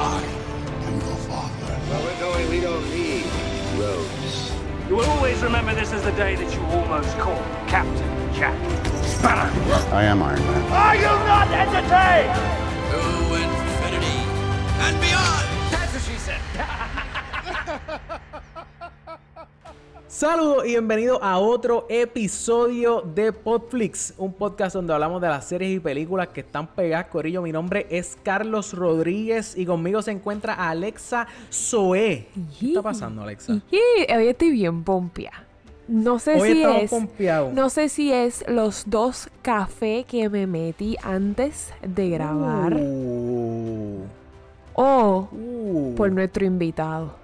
I am your father. Where we're going, we don't need roads. You will always remember this as the day that you almost caught Captain Jack Sparrow. I am Iron Man. Are you not entertained? To infinity and beyond! That's what she said. Saludos y bienvenidos a otro episodio de Podflix, un podcast donde hablamos de las series y películas que están pegadas. Corillo, mi nombre es Carlos Rodríguez y conmigo se encuentra Alexa Zoe. ¿Qué está pasando, Alexa? Hoy estoy bien pompia. No sé Hoy si estamos es. pompeados. No sé si es los dos cafés que me metí antes de grabar Uh, o uh. por nuestro invitado.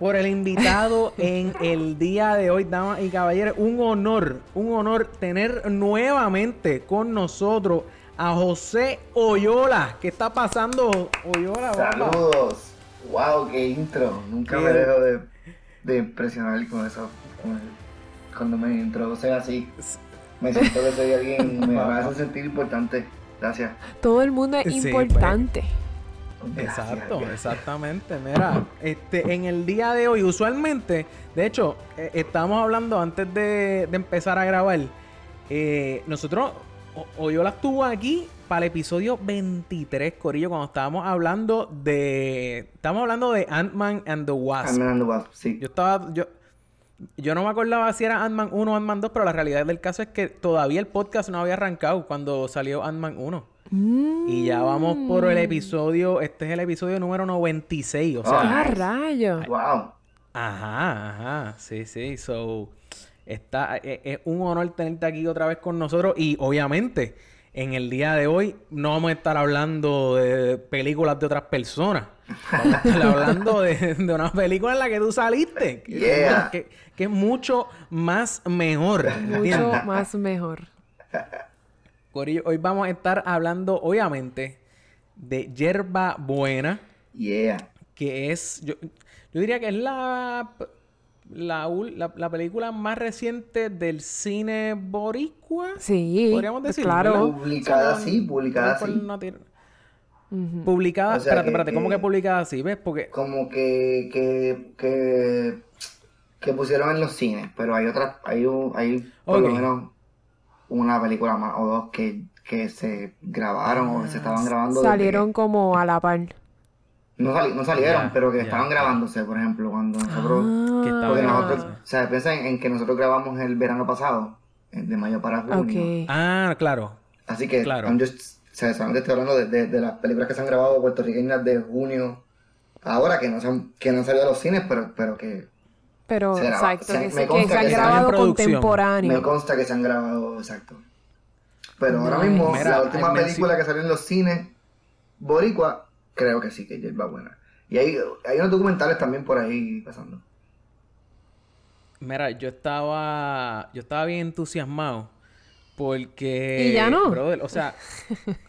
Por el invitado en el día de hoy, damas y caballeros. Un honor, un honor tener nuevamente con nosotros a José Oyola. ¿Qué está pasando, Oyola? papá? Saludos. Wow, qué intro. Nunca Qué- me dejo de, de impresionar con eso. con el- cuando me introducen así. Me siento que soy alguien, me, me hace sentir importante. Gracias. Todo el mundo es Sí, pues. importante. Exacto, gracias. exactamente. Mira, este, en el día de hoy, usualmente, de hecho, eh, estábamos hablando antes de, de empezar a grabar. eh, nosotros, o- Oyola estuvo aquí para el episodio 23, Corillo, cuando estábamos hablando de. Estamos hablando de Ant-Man and the Wasp. Ant-Man and the Wasp, sí. Yo estaba. Yo, yo no me acordaba si era Ant-Man 1 o Ant-Man 2, pero la realidad del caso es que todavía el podcast no había arrancado cuando salió Ant-Man 1. Y ya vamos por el episodio. Este es el episodio número 96. O sea, ¡Ah, rayos! Wow. ajá, ajá. Sí, sí. So, está, es, es un honor tenerte aquí otra vez con nosotros. Y obviamente, en el día de hoy, no vamos a estar hablando de películas de otras personas. Vamos a estar hablando de, de una película en la que tú saliste. Que, Yeah. que- que es mucho más mejor. Mucho ¿entiendes? más mejor. Corillo, hoy vamos a estar hablando, obviamente, de Yerba Buena, Yeah. que es, yo, yo diría que es la, la, la, la película más reciente del cine boricua. Sí, Podríamos decir, claro. Publicada así, publicada así. Publicada, O sea espérate, que- espérate, ¿cómo que- que publicada así? ¿Ves? Porque, Como que, que, que, que pusieron en los cines, pero hay otras, hay, un- hay por lo menos una película más o dos que, que se grabaron o que se estaban grabando. desde Salieron como a la par. No, sali- no salieron, pero que estaban grabándose, por ejemplo, cuando nosotros... Ah. Porque grabando. nosotros, o sea, piensa en, en que nosotros grabamos el verano pasado, de mayo para junio. Ah, claro. Así que, Claro. I'm just- o sea, solamente estoy hablando de, de- de las películas que se han grabado puertorriqueñas de junio, ahora que no, se han, que no han salido a los cines, pero, pero que Pero, Se graba- exacto, se- que, me se, que consta se han que grabado producción. me contemporáneo. consta que se han grabado, exacto. Pero ahora mismo, Mira, la última película que salió en los cines, Boricua, creo que sí, que es buena. Y hay, hay unos documentales también por ahí pasando. Mira, yo estaba, yo estaba bien entusiasmado porque... ¿Y ya no? brother, o sea,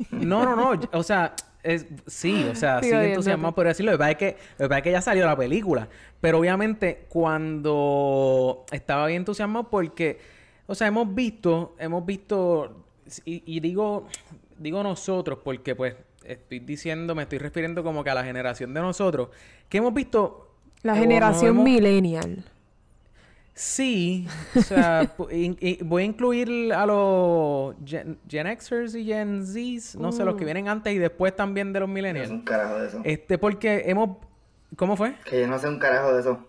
no, no, no, o sea, es, sí, o sea, sigue entusiasmado por decirlo. Lo que pasa es que, lo que pasa es que ya salió la película, pero obviamente cuando estaba bien entusiasmado porque, o sea, hemos visto, hemos visto, y, y digo, digo nosotros porque pues estoy diciendo, me estoy refiriendo como que a la generación de nosotros, que hemos visto... La nos generación hemos- millennial. Sí, o sea, pu- in- y voy a incluir a los Gen, Gen Xers y Gen Zs, no sé, los Mm. que vienen antes y después también de los Yo no sé millennials. un carajo de eso. Este, porque hemos... ¿Cómo fue? Que yo no sé un carajo de eso.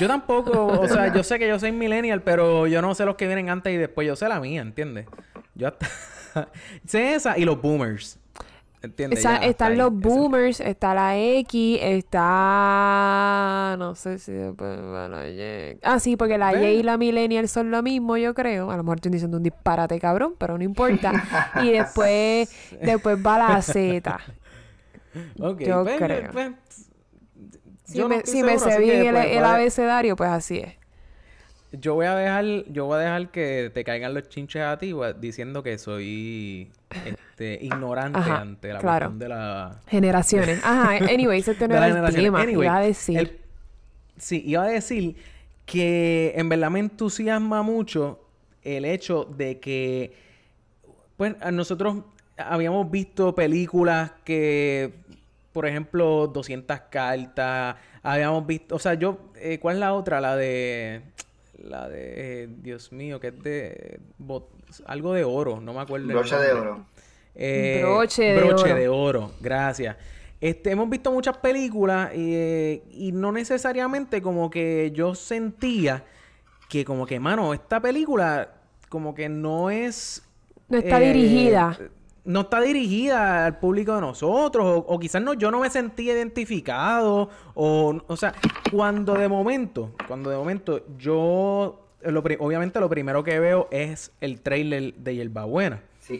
Yo tampoco, o sea, yo sé que yo soy millennial, pero yo no sé los que vienen antes y después, yo sé la mía, ¿entiendes? Yo hasta... sé esa y los boomers, ¿entiendes? Esa- Ya, hasta están los boomers, está la X, está... No sé si después va la Y. Ah, sí, porque la. Y y la millennial son lo mismo, yo creo. A lo mejor estoy diciendo un disparate cabrón, pero no importa. y después, después va la Z. Ok, yo pues, creo. pues, Si no me, si me sé bien el, pues, el abecedario, pues así es. Yo voy a dejar, yo voy a dejar que te caigan los chinches a ti diciendo que soy este ignorante Ajá, ante la claro. cuestión de la Generaciones. Ajá, anyways, este no era el tema. Anyway, iba a decir. el- sí, iba a decir que en verdad me entusiasma mucho el hecho de que pues nosotros habíamos visto películas que por ejemplo, 200 cartas. Habíamos visto, o sea, yo, eh, ¿cuál es la otra? La de, la de, eh, Dios mío, que es de, bot- algo de oro, no me acuerdo. el Brocha de oro. Eh, Broche de broche oro. de oro, gracias. Este, hemos visto muchas películas eh, y no necesariamente como que yo sentía que como que, mano, esta película como que no es... No está eh, dirigida. No está dirigida al público de nosotros o, o quizás no, yo no me sentí identificado o, o sea, cuando de momento, cuando de momento yo, lo obviamente lo primero que veo es el trailer de Hierbabuena. Sí.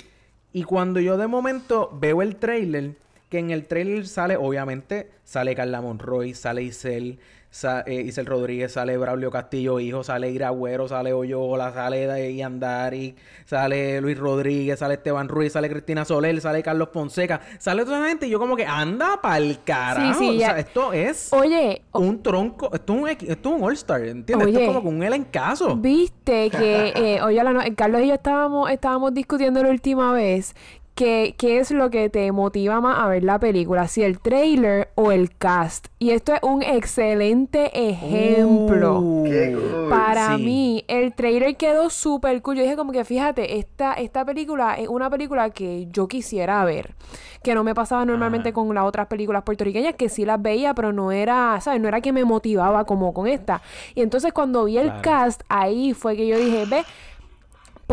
Y cuando yo de momento veo el trailer, que en el trailer sale, obviamente, sale Carla Monroy, sale Isel, sa- eh, Isel Rodríguez, sale Braulio Castillo, hijo, sale Iragüero, sale Oyola, sale Yandari, sale Luis Rodríguez, sale Esteban Ruiz, sale Cristina Soler, sale Carlos Ponseca, sale toda esa gente y yo como que anda pa'l carajo. sí, o sea, esto es Oye, un tronco, esto es un, esto es un All-Star, ¿entiendes? Esto es como un elencazo. Viste que, eh, oye, la no- Carlos y yo estábamos, estábamos discutiendo la última vez que qué es lo que te motiva más a ver la película, si el trailer o el cast. Y esto es un excelente ejemplo. Uh, Qué cool. Para sí. mí, el trailer quedó súper cool. Yo dije como que, fíjate, esta, esta película es una película que yo quisiera ver. Que no me pasaba normalmente Ajá. con las otras películas puertorriqueñas, que sí las veía, pero no era, ¿sabes? No era que me motivaba como con esta. Y entonces cuando vi el Claro. cast, ahí fue que yo dije, ve,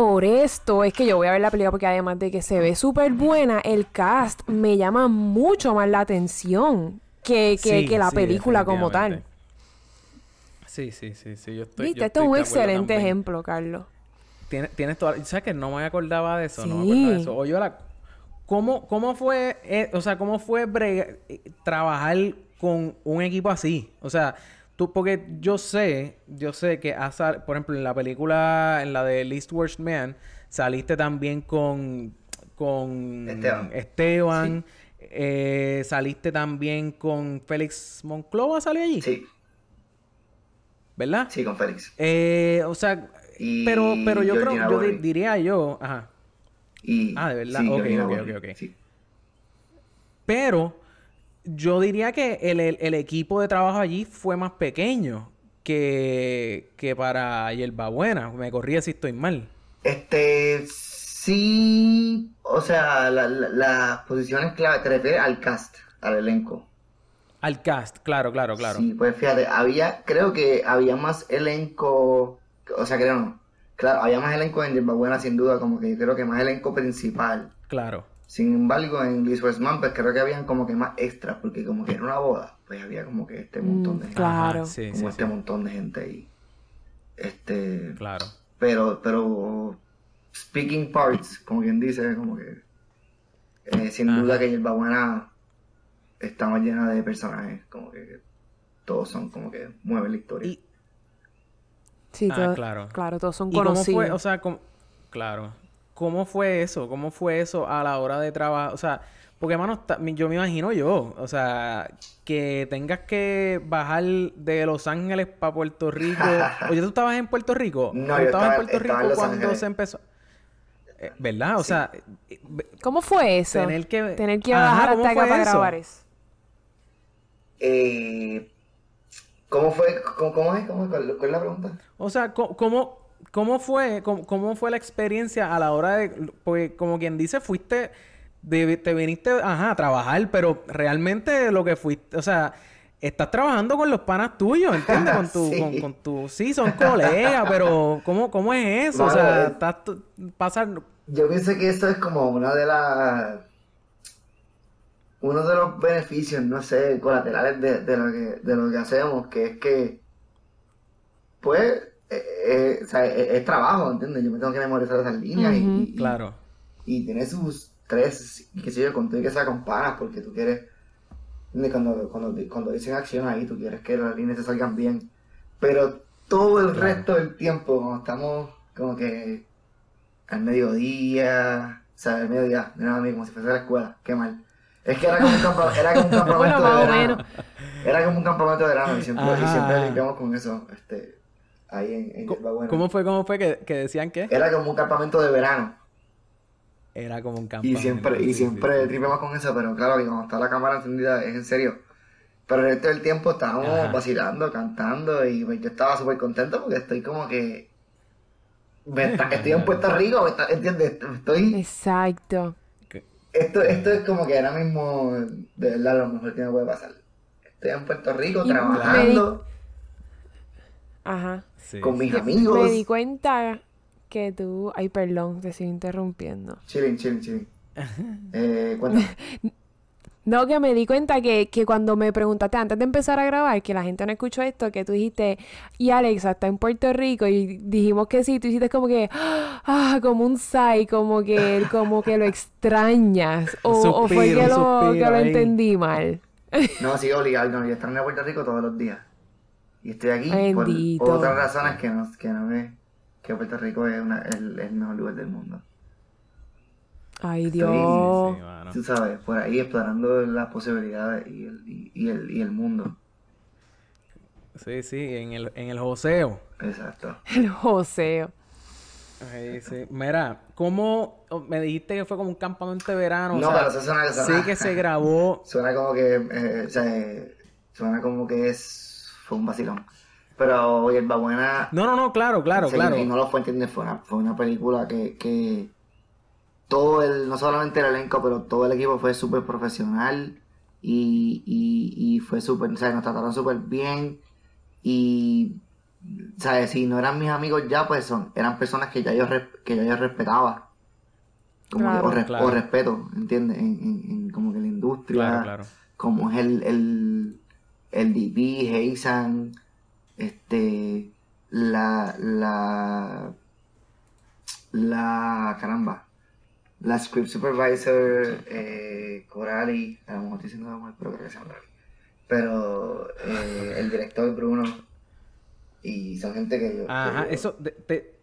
por esto es que yo voy a ver la película porque además de que se ve súper buena, el cast me llama mucho más la atención que, que, Sí, que la sí, película como tal. Sí, sí, sí, sí, yo estoy. Viste, yo esto es un excelente también. ejemplo, Carlos. Tienes, tienes toda... ¿Sabes que no me acordaba de eso? No me acordaba de eso. Oye, hola, ¿cómo, ¿cómo fue, eh, o sea, cómo fue eh, trabajar con un equipo así? O sea, tú, porque yo sé, yo sé que, has por ejemplo, en la película, en la de Least Worst Man, saliste también con, con Esteban. Esteban, eh, saliste también con Félix Monclova, ¿salió allí? Sí, ¿Verdad? sí, con Félix. Eh, o sea, Y pero, pero yo creo, yo diría yo, ajá. Y, Ah, ¿de verdad? Sí, Ok, Georgina ok, ok, ok. sí. Pero yo diría que el, el- el equipo de trabajo allí fue más pequeño que, que para Buena. Me corría si estoy mal. Este, sí, o sea, la- la- las posiciones clave, te refieres al cast, al elenco. Al cast, claro, claro, claro. Sí, pues fíjate, había, creo que había más elenco, o sea, creo no, claro, había más elenco en Yerba Buena sin duda, como que creo que más elenco principal. Claro. Sin embargo, en Luis Man, pues creo que habían como que más extras, porque como que era una boda, pues había como que este montón de Mm, gente, claro. Sí, como sí, este sí. montón de gente ahí. Este, Claro. pero, pero, speaking parts, como quien dice, como que, eh, sin Ajá. duda que Yerba Buena está más llena de personajes, como que todos son como que mueven la historia. Y, Sí, Ah, todo- claro. claro, todos son ¿Y cómo conocidos. fue? O sea, cómo- claro. ¿Cómo fue eso? ¿Cómo fue eso a la hora de trabajar? O sea, porque, hermano, yo me imagino yo, o sea, que tengas que bajar de Los Ángeles para Puerto Rico. Oye, ¿tú estabas en Puerto Rico? No, ¿Tú yo estabas estaba- en Puerto en Rico cuando Ángeles. se empezó? Eh, ¿Verdad? O Sí. sea, ¿Cómo fue eso? tener que... Tener que Ajá, bajar ¿cómo hasta acá para eso? grabar eso. Eh, ¿cómo fue? ¿Cómo, cómo es? ¿Cómo, cuál, cuál es la pregunta? O sea, ¿cómo, cómo fue, cómo, cómo fue la experiencia a la hora de, porque como quien dice, fuiste, de- te viniste, ajá, a trabajar, pero realmente lo que fuiste, o sea, estás trabajando con los panas tuyos, ¿entiendes? Con tu, Sí. con, con tu, sí, son colegas, pero ¿cómo, cómo es eso? o sea, estás, Yo pienso que esto es como una de las... Uno de los beneficios, no sé, colaterales de, de lo, que, de lo que hacemos, que es que, pues, eh, eh, o sea, es, es trabajo, ¿entiendes? Yo me tengo que memorizar esas líneas y- Ujú. y, y- claro, y tiene sus tres, y qué sé yo, con todo y que sea con panas, porque tú quieres, ¿entiendes? cuando, cuando, cuando dicen acción ahí, tú quieres que las líneas te salgan bien, pero todo el Claro. resto del tiempo, cuando estamos como que al mediodía, o sea, al mediodía, de nada, como si fuese a la escuela, qué mal. Es que era como un, campa- era como un campamento Bueno, de verano. Era como un campamento de verano y siempre, y siempre limpiamos con eso, este, ahí en, en Yerba Buena. ¿cómo fue, cómo fue que, que decían que? Era como un campamento de verano. Era como un Y campamento. siempre, sí, y siempre tripeamos con eso, pero claro que cuando está la cámara encendida es en serio. Pero el resto del tiempo estábamos Ajá. vacilando, cantando y pues, yo estaba súper contento porque estoy como que... me está- estoy en Puerto Rico, me está- ¿entiendes? Estoy... Exacto. Esto, esto es como que ahora mismo, de verdad, lo mejor que me puede pasar. Estoy en Puerto Rico Y trabajando Ajá. Sí, con mis Yo amigos. Me di cuenta que tú. Ay, perdón, te sigo interrumpiendo. Chilling, chilling, chilling. Eh, cuéntame. No, que me di cuenta que, que cuando me preguntaste antes de empezar a grabar, que la gente no escuchó esto, que tú dijiste, y Alexa está en Puerto Rico, y dijimos que sí, tú hiciste como que, ah, como un sigh, como que, como que lo extrañas, o, fue que lo, suspiro que lo entendí mal. No, sí, obligado. No, yo estoy en Puerto Rico todos los días. Y estoy aquí por otras razones que no, que no me... Que Puerto Rico es una, el, el mejor lugar del mundo. Ay, Estoy- Dios. Sí. Tú sabes, por ahí explorando las posibilidades y el, y, y el, y el mundo. Sí, sí, en el, en el joseo. Exacto. El joseo. Ay, sí. Mira, ¿cómo oh, me dijiste que fue como un campamento de verano? No, o sea, pero eso suena- sí suena- que se grabó. Suena como que, eh, o sea, eh, suena como que es, fue un vacilón. Pero Hierba Buena, No, no, no, claro, claro, sí, claro. y no lo fue entender, fue una, fue una película que, que todo el, no solamente el elenco, pero todo el equipo fue súper profesional y, y, y fue súper, o sea, nos trataron súper bien y, ¿sabes? Si no eran mis amigos ya, pues son, eran personas que ya yo, que ya yo respetaba. Como que- o, res- Claro. o respeto, ¿entiendes? En, en, en como que la industria Claro, claro. como es el, el, el DB, Heisan, este, la, la, la, caramba, la script supervisor, eh, Corali, a lo mejor estoy diciendo mal, pero creo que se llama Corali, pero eh, el director Bruno, y son gente que yo, que Ajá, yo- eso, te-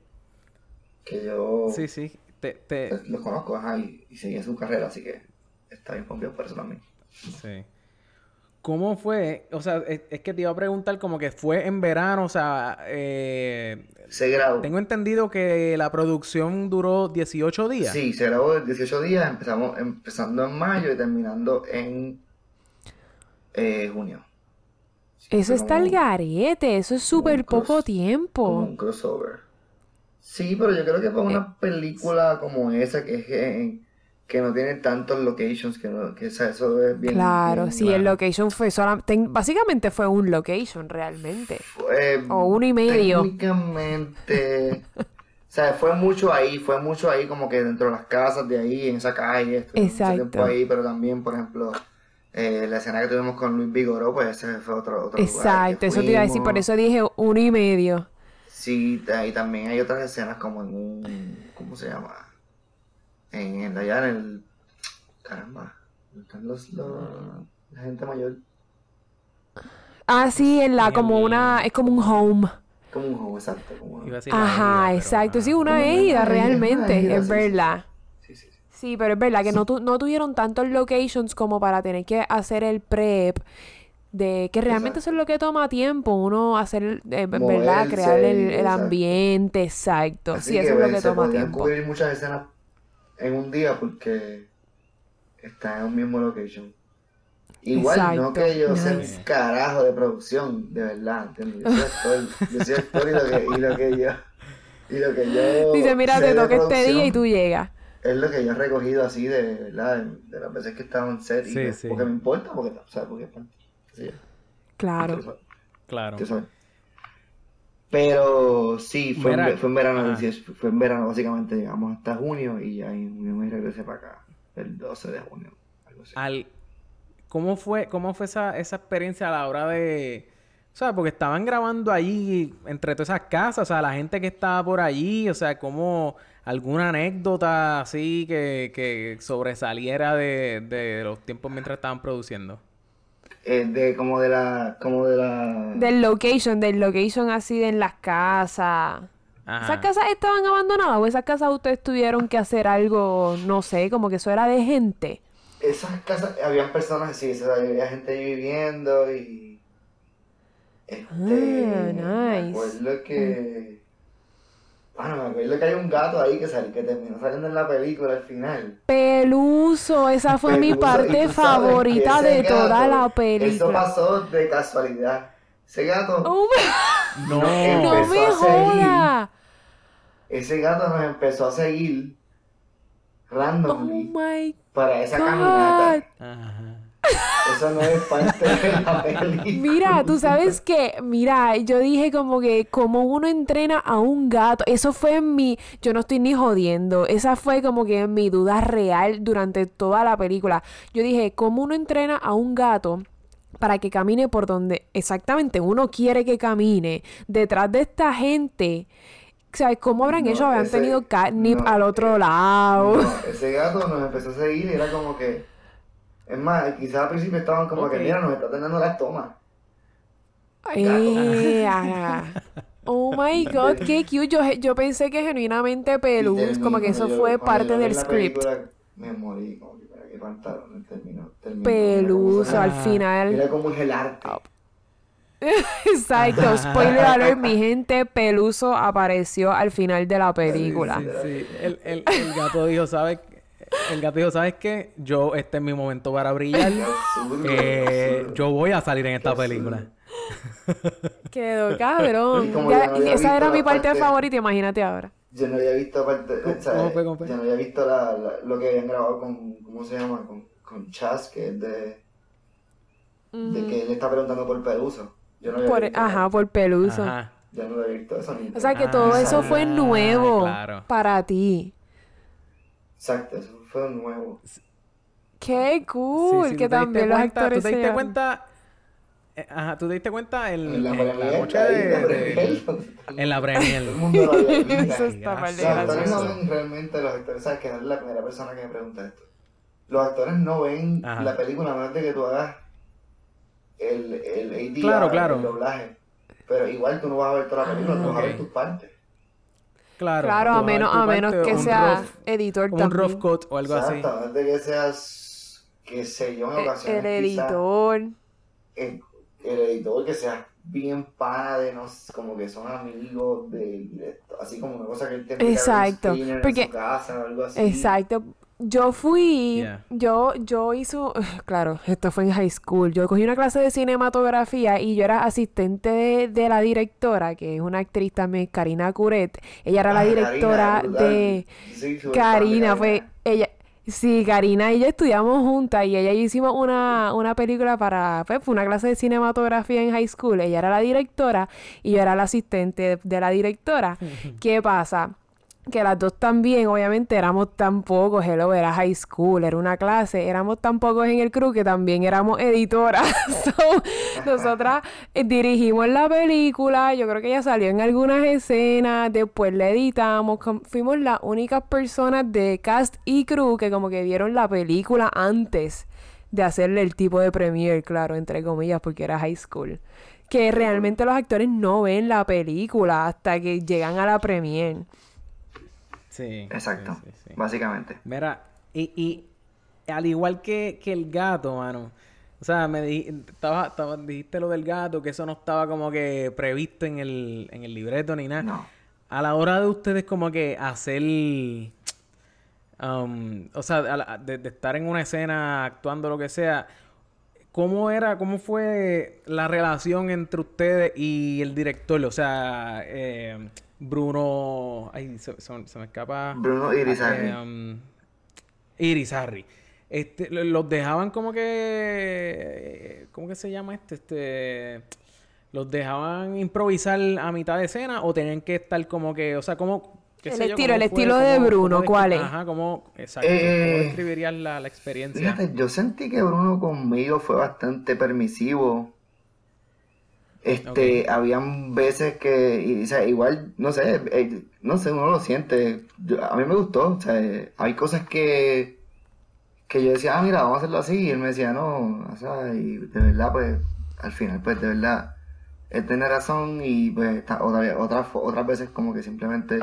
que yo sí, sí, te, te, los conozco, ajá, y, y seguí su carrera, así que está bien pompeado por eso también. sí. ¿Cómo fue? O sea, es, es que te iba a preguntar como que fue en verano, o sea, eh, Se grabó. tengo entendido que la producción duró 18 días. Sí, se grabó en 18 días, empezamos empezando en mayo y terminando en eh, junio. Sí, Eso está al garete, eso es súper poco como tiempo. un crossover. Sí, pero yo creo que para Eh, una película como esa que es en- que no tiene tantos locations, que no, que o sea, eso es bien... Claro, bien- sí, el location fue solamente, básicamente fue un location realmente. fue O uno y medio. Técnicamente, o sea, fue mucho ahí, fue mucho ahí como que dentro de las casas de ahí, en esa calle, mucho Exacto. tiempo ahí, pero también, por ejemplo, eh, la escena que tuvimos con Luis Vigoró, pues ese fue otro, otro lugar Exacto, que eso te iba a decir, por eso dije uno y medio. Sí, ahí también hay otras escenas como en un, ¿cómo se llama? En, en allá en el, caramba, ¿dónde están los, los- la gente mayor, Ah, sí, en la, En como el- una, es como un home. como un juego exacto, como Iba a decir la Ajá, pero exacto, ajá. sí, una isla, realmente, es verdad. sí, sí, sí. Sí, pero es verdad que no, tu- no tuvieron tantos locations como para tener que hacer el prep. De que realmente eso es lo que toma tiempo, uno hacer, eh, ¿verdad? Moverse, Crear el, el exacto. ambiente, exacto. Así sí, eso es lo que se toma tiempo. cubrir muchas escenas en un día porque está en un mismo location. Igual, no que yo sea nice. un carajo de producción, de verdad, ¿entiendes? Yo soy actor, yo soy actor y lo que, y lo que yo, y lo que yo Dice, mira, te toca este día y tú llegas. Es lo que yo he recogido así de, ¿verdad? De, de las veces que he estado en set y Sí, que- sí. porque me importa, porque, o sea, porque, yo, Claro. Claro. Pero sí, fue, en, fue en verano. 18 fue en verano básicamente, llegamos hasta junio y ya en junio me regresé para acá, el 12 de junio. Algo así. Al, ¿Cómo fue, cómo fue esa, esa experiencia a la hora de... O sea, porque estaban grabando allí entre todas esas casas, o sea, la gente que estaba por allí, o sea, como alguna anécdota así que, que sobresaliera de, de los tiempos mientras estaban produciendo. Eh, de como de la, como de la... Del location, del location así de en las casas. Ajá. ¿Esas casas estaban abandonadas o esas casas ustedes tuvieron que hacer algo, no sé, como que eso era de gente? Esas casas, habían personas así, o sea, había gente ahí viviendo y... Este, Ah, Me nice. acuerdo que... Bueno, me acuerdo que hay un gato ahí que, sal- que terminó saliendo en la película al final. Peluso, esa fue mi Peluso, y parte favorita de toda gato, la Eso película. pasó de casualidad. Ese gato, Oh my- No. no empezó me a seguir. joda. ese gato nos empezó a seguir Oh randomly my para esa God. caminata. Ajá. Eso no es parte de la película. Mira, tú sabes que, mira, yo dije como que como uno entrena a un gato, eso fue mi, yo no estoy ni jodiendo, esa fue como que mi duda real durante toda la película. Yo dije, ¿cómo uno entrena a un gato? para que camine por donde exactamente uno quiere que camine, detrás de esta gente. ¿Sabes cómo habrán No, hecho? Habrán ese- tenido catnip no, al otro eh, lado. No, ese gato nos empezó a seguir y era como que. Es más, quizás al principio estaban como Ok. que, mira, nos está teniendo las tomas. Eh. Oh my god, qué cute. Yo, yo pensé que genuinamente Pelus, como que eso yo- fue parte del la script. película, Me morí, como que, mira qué pantalones terminó. terminó. Peluso al final. Mira cómo es el arte. Exacto, spoiler alert, mi gente, Peluso apareció al final de la película. Sí, sí. El, el, el gato dijo, ¿sabes? El gato dijo, ¿sabes qué? Yo, este es mi momento para brillar. Eh, yo voy a salir en esta película. Quedó cabrón. Ya- no esa era mi parte parte- favorita, imagínate ahora. Yo no había visto aparte, ¿Cómo- o sea, cómo fue, cómo fue? yo no había visto la, la- lo que habían grabado con, ¿cómo se llama? Con, con Chas, que es de, de que él está preguntando por Peluso. Yo no había Por, visto ajá, por Peluso. Ajá. Yo no lo había visto eso ni. O sea que Ah, todo eso fue nuevo claro. para ti. Exacto, eso fue nuevo. Qué cool, Sí, sí, que ¿tú te diste también los cuenta- actores ¿Tú te diste cuenta? eh, Ajá, ¿tú te diste cuenta en, En la en la noche de... en la premier. Todo el mundo lo había visto. Eso está mal de Los actores no ven realmente los actores, sabes que no es la primera persona que me pregunta esto. Los actores no ven Ajá. la película a menos de que tú hagas el, el ADR, Claro, claro. el doblaje. Pero igual tú no vas a ver toda la película, tú vas a ver tus partes. Claro, Claro, a menos, a menos que sea rough- editor un también. rough cut o algo así. Exacto, de que seas, qué sé yo, en Eh, ocasiones El editor. el, el editor que sea bien pana de nos, como que son amigos del directo, así como una cosa que él te Exacto, porque- en su casa o algo así. Exacto. Yo fui, Yeah. yo, yo hizo, claro, esto fue en high school. Yo cogí una clase de cinematografía y yo era asistente de, de la directora, que es una actriz también, Karina Curet. Ella era la Ah, directora Karina, de de Karina, fue ella. Sí, Karina y yo estudiamos juntas y ella y yo hicimos una, una película para, pues, fue una clase de cinematografía en high school. Ella era la directora y yo era la asistente de, de la directora. ¿Qué pasa? Que las dos también, obviamente, éramos tan pocos, hello, era high school, era una clase, éramos tan pocos en el crew que también éramos editoras. So, nosotras eh, dirigimos la película, yo creo que ya salió en algunas escenas, después la editamos, fuimos las únicas personas de cast y crew que como que vieron la película antes de hacerle el tipo de premiere, claro, entre comillas, porque era high school. Que realmente los actores no ven la película hasta que llegan a la premiere. Sí. Exacto, sí, sí, sí. básicamente. Mira, y, y al igual que, que el gato, mano. O sea, me di- estaba, estaba- dijiste lo del gato, que eso no estaba como que previsto en el, en el libreto ni nada. No. A la hora de ustedes como que hacer... um, o sea, a la- de, de estar en una escena actuando lo que sea, ¿cómo era, cómo fue la relación entre ustedes y el director? O sea, eh, Bruno... Ay, se, se- se me escapa... Bruno Irizarry. Eh, um, Irizarry. Este, lo- los dejaban como que... ¿Cómo que se llama este? Este... ¿Los dejaban improvisar a mitad de escena o tenían que estar como que... O sea, como... qué El sé yo, estilo, cómo el fue, estilo de Bruno, cómo ¿cuál es? Ajá, ¿cómo... Exacto. Eh, ¿Cómo describirías la, la experiencia? Fíjate, yo sentí que Bruno conmigo fue bastante permisivo. Este, habían veces que, y, o sea, igual, no sé, eh, no sé, uno lo siente. Yo- a mí me gustó, o sea, eh, hay cosas que, que yo decía, ah, mira, vamos a hacerlo así, y él me decía, no, o sea, y de verdad, pues, al final, pues, de verdad, él tiene razón, y pues, ta- otra, vez- otras, veces como que simplemente,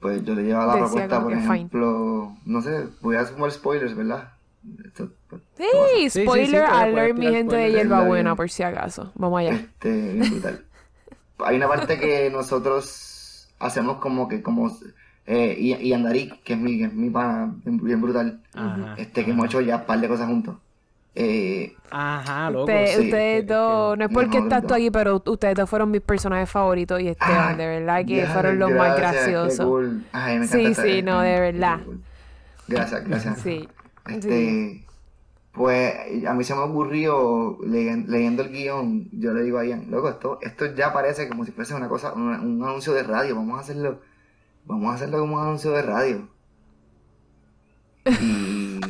pues, yo le llevaba la Decía propuesta, por fine. ejemplo, no sé, voy a sumar spoilers, ¿verdad? Esto, Sí, sí, sí, spoiler alert, mi gente de hierbabuena, por si acaso. Vamos allá. Este, bien brutal. Hay una parte que nosotros hacemos como que, como, eh, y, y Andarik, que es mi, que es mi pana, bien, bien brutal, Ajá, este, que hemos hecho ya un par de cosas juntos. Eh, Ajá, loco. Usted- sí, ustedes que- que- dos, no es porque estás tú aquí, pero ustedes dos fueron mis personajes favoritos y Esteban, ah, de verdad que fueron los más gracias, graciosos. cool. Ay, me Sí, sí, no, de verdad. cool. Gracias, gracias. Sí. Este, pues a mí se me ocurrió leyen- leyendo el guion, yo le digo a Ian, loco, esto, esto ya parece como si fuese una cosa, un, un anuncio de radio, vamos a hacerlo, vamos a hacerlo como un anuncio de radio. Y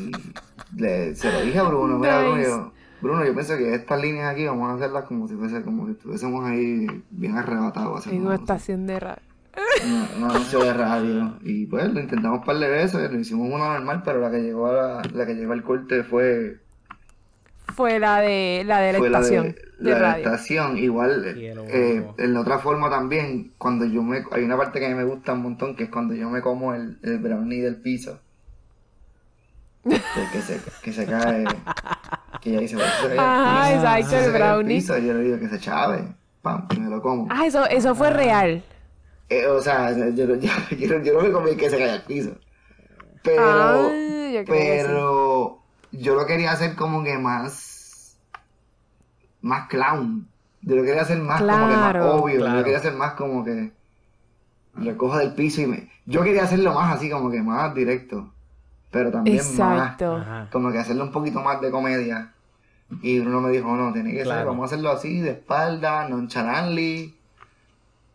le- se lo dije a Bruno, mira Bruno, Nice. Bruno, yo pienso que estas líneas aquí vamos a hacerlas como si fuese, como si estuviésemos ahí bien arrebatados. Anuncio- estación de radio. Un, un anuncio de radio. Y pues lo intentamos un par de veces, lo hicimos una normal, pero la que llegó a la, la que llegó al corte fue Fue la de la de la fue la estación de, de, la de la estación. Igual, eh, en otra forma también, cuando yo me... Hay una parte que a mí me gusta un montón, que es cuando yo me como el, el brownie del piso. Que, que se, que se cae... Que ya dice... "Bueno, se cae el Ajá, piso". exacto, el brownie. piso, y yo le digo que se chave. Pam, y me lo como. Ah, eso, eso fue real. Eh, o sea, yo, yo, yo, yo, yo no me comí que se caiga al piso. Pero... Yo que pero yo lo quería hacer como que más más clown yo lo quería hacer más como que más Claro. obvio yo Claro. lo quería hacer más como que lo cojo del piso y me yo quería hacerlo más así como que más directo pero también Exacto. más Ajá. como que hacerlo un poquito más de comedia y Bruno me dijo no tiene que ser Claro. vamos a hacerlo así de espalda nonchalantly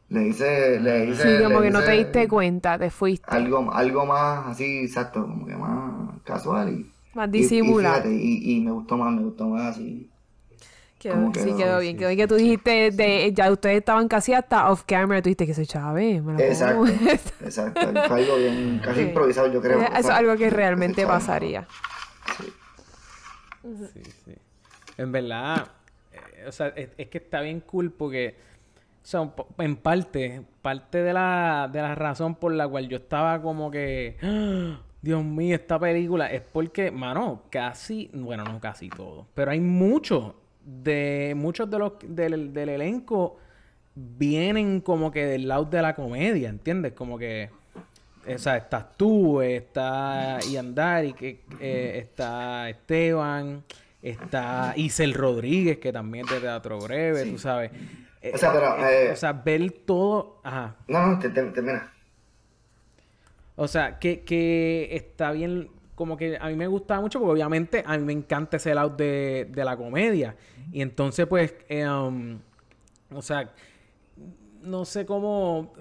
le hice le hice Sí, como le que no te diste cuenta, te fuiste. algo, algo más así, exacto, como que más casual y Más y- y disimulado. Y, y me gustó más, me gustó más así. Quedó, ¿Cómo sí, quedó? quedó Sí, bien. sí, quedó bien que tú dijiste, de, ya ustedes estaban casi hasta off camera, tú dijiste que se chave. Me lo Exacto, exacto. Fue algo bien, casi Sí. improvisado, yo creo. Eso es algo que realmente pasaría. Sí, sí. En verdad, eh, o sea, es, es que está bien cool porque, sea, un po- en parte, parte de la, de la razón por la cual yo estaba como que, ¡Ah! Dios mío, esta película es porque, mano, casi, bueno, no casi todo, pero hay muchos de, muchos de los, del, del elenco vienen como que del lado de la comedia, ¿entiendes? Como que, o sea, estás tú, está Ian Dari, que eh, está Esteban, está Isel Rodríguez, que también es de Teatro Breve, Sí. tú sabes. O sea, pero, Eh, eh, o sea, ver todo, ajá. No, no, te, te- termina. O sea, que, que está bien, como que a mí me gusta mucho porque obviamente a mí me encanta ese lado de, de la comedia. Y entonces, pues, eh, um, o sea, no sé cómo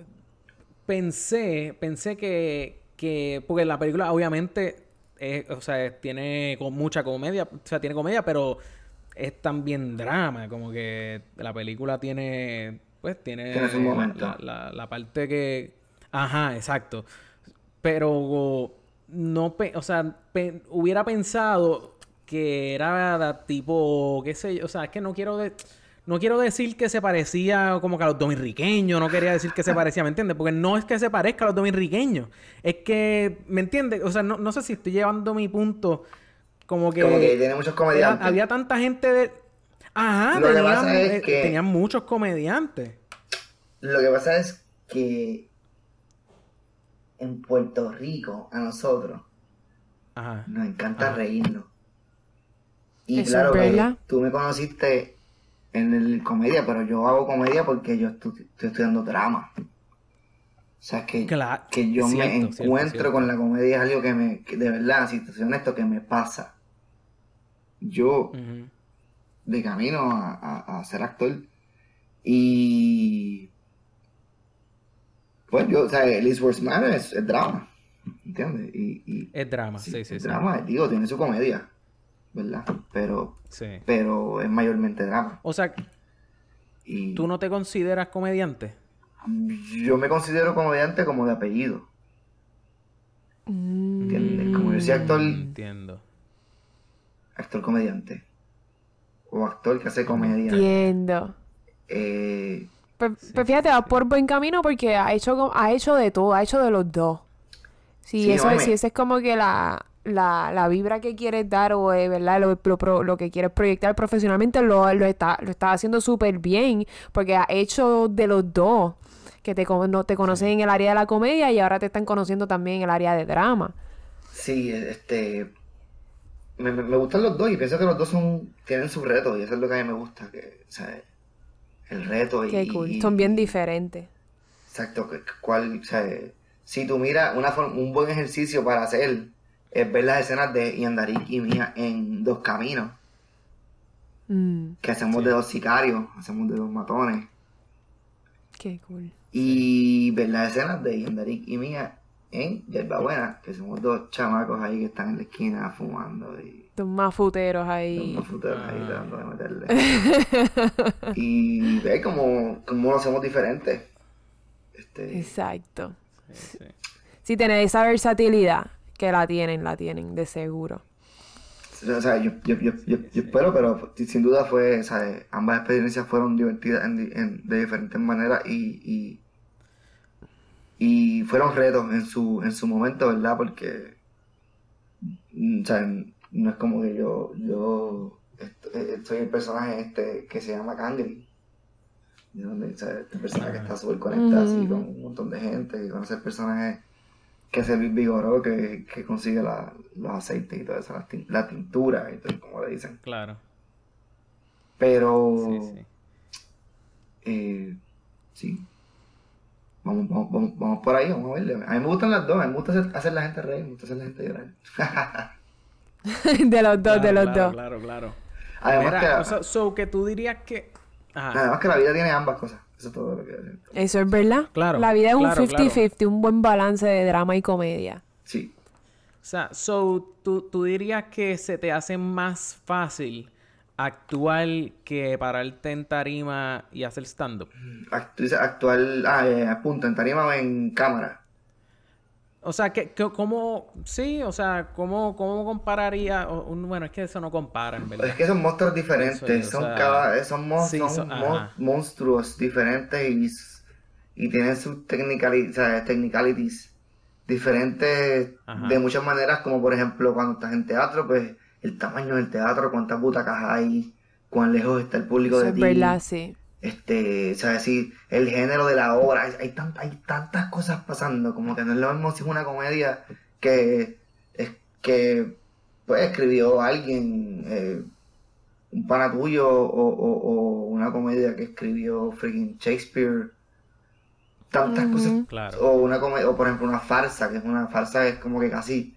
pensé, pensé que, que porque la película obviamente, es, o sea, tiene con mucha comedia, o sea, tiene comedia, pero es también drama, como que la película tiene, pues, tiene, Tiene su momento. la, la- la parte que, ajá, exacto, pero no, pe- o sea, pe- hubiera pensado que era tipo, qué sé yo, o sea, es que no quiero de- no quiero decir que se parecía como que a los dominiqueños, no quería decir que se parecía, ¿me entiendes? Porque no es que se parezca a los dominiqueños, es que, ¿me entiendes? O sea, no, no sé si estoy llevando mi punto como que, Como que tiene muchos era- comediantes. había tanta gente de... Ajá, Lo que pasa es eh, que- tenían muchos comediantes. Lo que pasa es que en Puerto Rico, a nosotros, Ajá. nos encanta Ajá. reírnos. Y Eso claro que tú me conociste en el comedia, pero yo hago comedia porque yo estu- estoy estudiando drama. O sea, que, que yo me cierto, encuentro cierto. con la comedia es algo que me, que de verdad, si te soy honesto, que me pasa. Yo, de camino a, a- a ser actor, y pues yo, o sea, Liz Man es, es drama, ¿entiendes? Y, y Es drama, sí, sí, es sí. drama, digo, tiene su comedia, ¿verdad? Pero, Sí. pero es mayormente drama. O sea, Y ¿tú no te consideras comediante? yo me considero comediante como de apellido, ¿entiendes? Como yo soy actor, Entiendo. Actor comediante, o actor que hace comedia. Entiendo. Eh, pues fíjate, va por buen camino porque ha hecho, ha hecho de todo, ha hecho de los dos. Si Sí, eso no, si esa es como que la, la, la vibra que quieres dar o eh, ¿verdad? Lo, lo lo que quieres proyectar profesionalmente lo, lo está, lo está haciendo súper bien porque ha hecho de los dos. Que te, cono- te conocen en el área de la comedia y ahora te están conociendo también en el área de drama. Sí, este. Me, me- gustan los dos y pienso que los dos son tienen sus retos y eso es lo que a mí me gusta. Que, o sea, el reto y. Qué cool. y- Son bien diferentes. Exacto, que- cuál, o sea, si tú miras una forma- un buen ejercicio para hacer es ver las escenas de Yandarik y Mía en Dos Caminos, Mm, que hacemos de dos sicarios, hacemos de dos matones, qué cool. y ver las escenas de Yandarik y Mía en Yerba Buena, que somos dos chamacos ahí que están en la esquina fumando y Dos más futeros ahí. unos futeros ahí tratando de meterle. y ve cómo, cómo lo hacemos diferente. Este, Exacto. Sí, sí. Si tienen esa versatilidad, que la tienen, la tienen, de seguro. O sea, yo, yo, yo, yo, yo espero, pero sin duda fue, o sea, ambas experiencias fueron divertidas en, di- en- de diferentes maneras y, y, y fueron retos en su, en su momento, ¿verdad? Porque, mm, o sea, no es como que yo, yo eh, soy el personaje este que se llama Kangri. O sea, este personaje que está súper conectado así Ujú. con un montón de gente y conoce el personaje que se vigoró, que, que consigue la- los aceites y todo eso, la, tin- la tintura y todo, como le dicen. Claro. Pero, Sí, sí. eh, sí. Vamos, vamos, vamos, vamos por ahí, vamos a verle. A mí me gustan las dos, a mí me gusta hacer, hacer la gente reír, me gusta hacer la gente llorar. de los dos, de los claro, dos. Claro, claro. Además, Mira, que, o sea, so que tú dirías que... Ajá. además que la vida tiene ambas cosas. Eso es todo lo que decir. Eso es verdad. Claro, La vida es un claro, 50-50, un buen balance de drama y comedia. Sí. O sea, so, ¿tú, tú dirías que se te hace más fácil actuar que pararte en tarima y hacer stand-up. Actual, ah, eh, punto, en tarima o en cámara. O sea, que, que- ¿cómo, sí, o sea, cómo, cómo compararía, un- bueno, es que eso no compara, en verdad. Es que son monstruos diferentes, o son sea, eh, son, mon- sí, son son- mon- ajá. monstruos diferentes y, tienen sus technicali- o sea, technicalities diferentes Ajá. de muchas maneras, como por ejemplo cuando estás en teatro, pues el tamaño del teatro, cuántas butacas hay, cuán lejos está el público Eso de es ti. verdad, sí. este, o sea, decir, el género de la obra, hay, hay, tan- hay tantas cosas pasando, como que no es lo mismo si es una comedia que, es, que pues, escribió alguien, eh, un pana tuyo, o, o- o una comedia que escribió freaking Shakespeare, tantas cosas, Claro. o una comedia, o por ejemplo una farsa, que es una farsa es como que casi,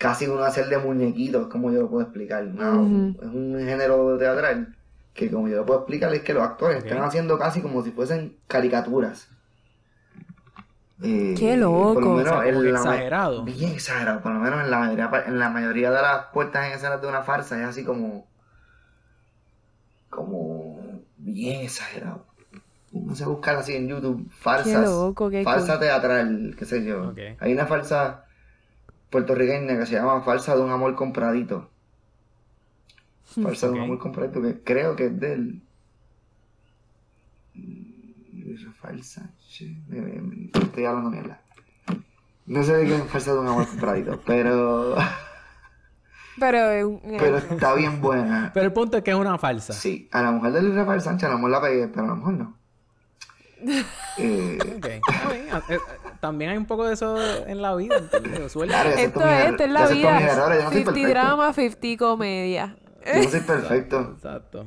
casi uno hacer de muñequitos, como yo lo puedo explicar, una- es un género teatral que como yo lo puedo explicar es que los actores están haciendo casi como si fuesen caricaturas. Eh, Qué loco. Por lo O menos sea, como en que la ma- exagerado. Bien exagerado, por lo menos en la mayoría, en la mayoría de las puertas en escenas de una farsa es así como como bien exagerado. No sé buscar así en YouTube farsas, Qué loco, qué farsa cool. teatral, qué sé yo. Hay una farsa puertorriqueña que se llama Farsa de un amor compradito. Farsa de un amor compradito que creo que es del falsa. che, me- me- me- estoy hablando mierda. No sé de qué es Farsa de un amor compradito, pero Pero, un- pero está bien buena. Pero el punto es que es una falsa. Sí, a la mujer de Luis Rafael Sánchez a la mujer la pegué, pero a la mujer no. Eh, Ok. También hay un poco de eso en la vida, ¿entiendes? Suerte. Claro, Esto es, esta es la vida. errores, yo no soy 50 perfecto. drama, 50 comedia. Yo no soy perfecto. Exacto.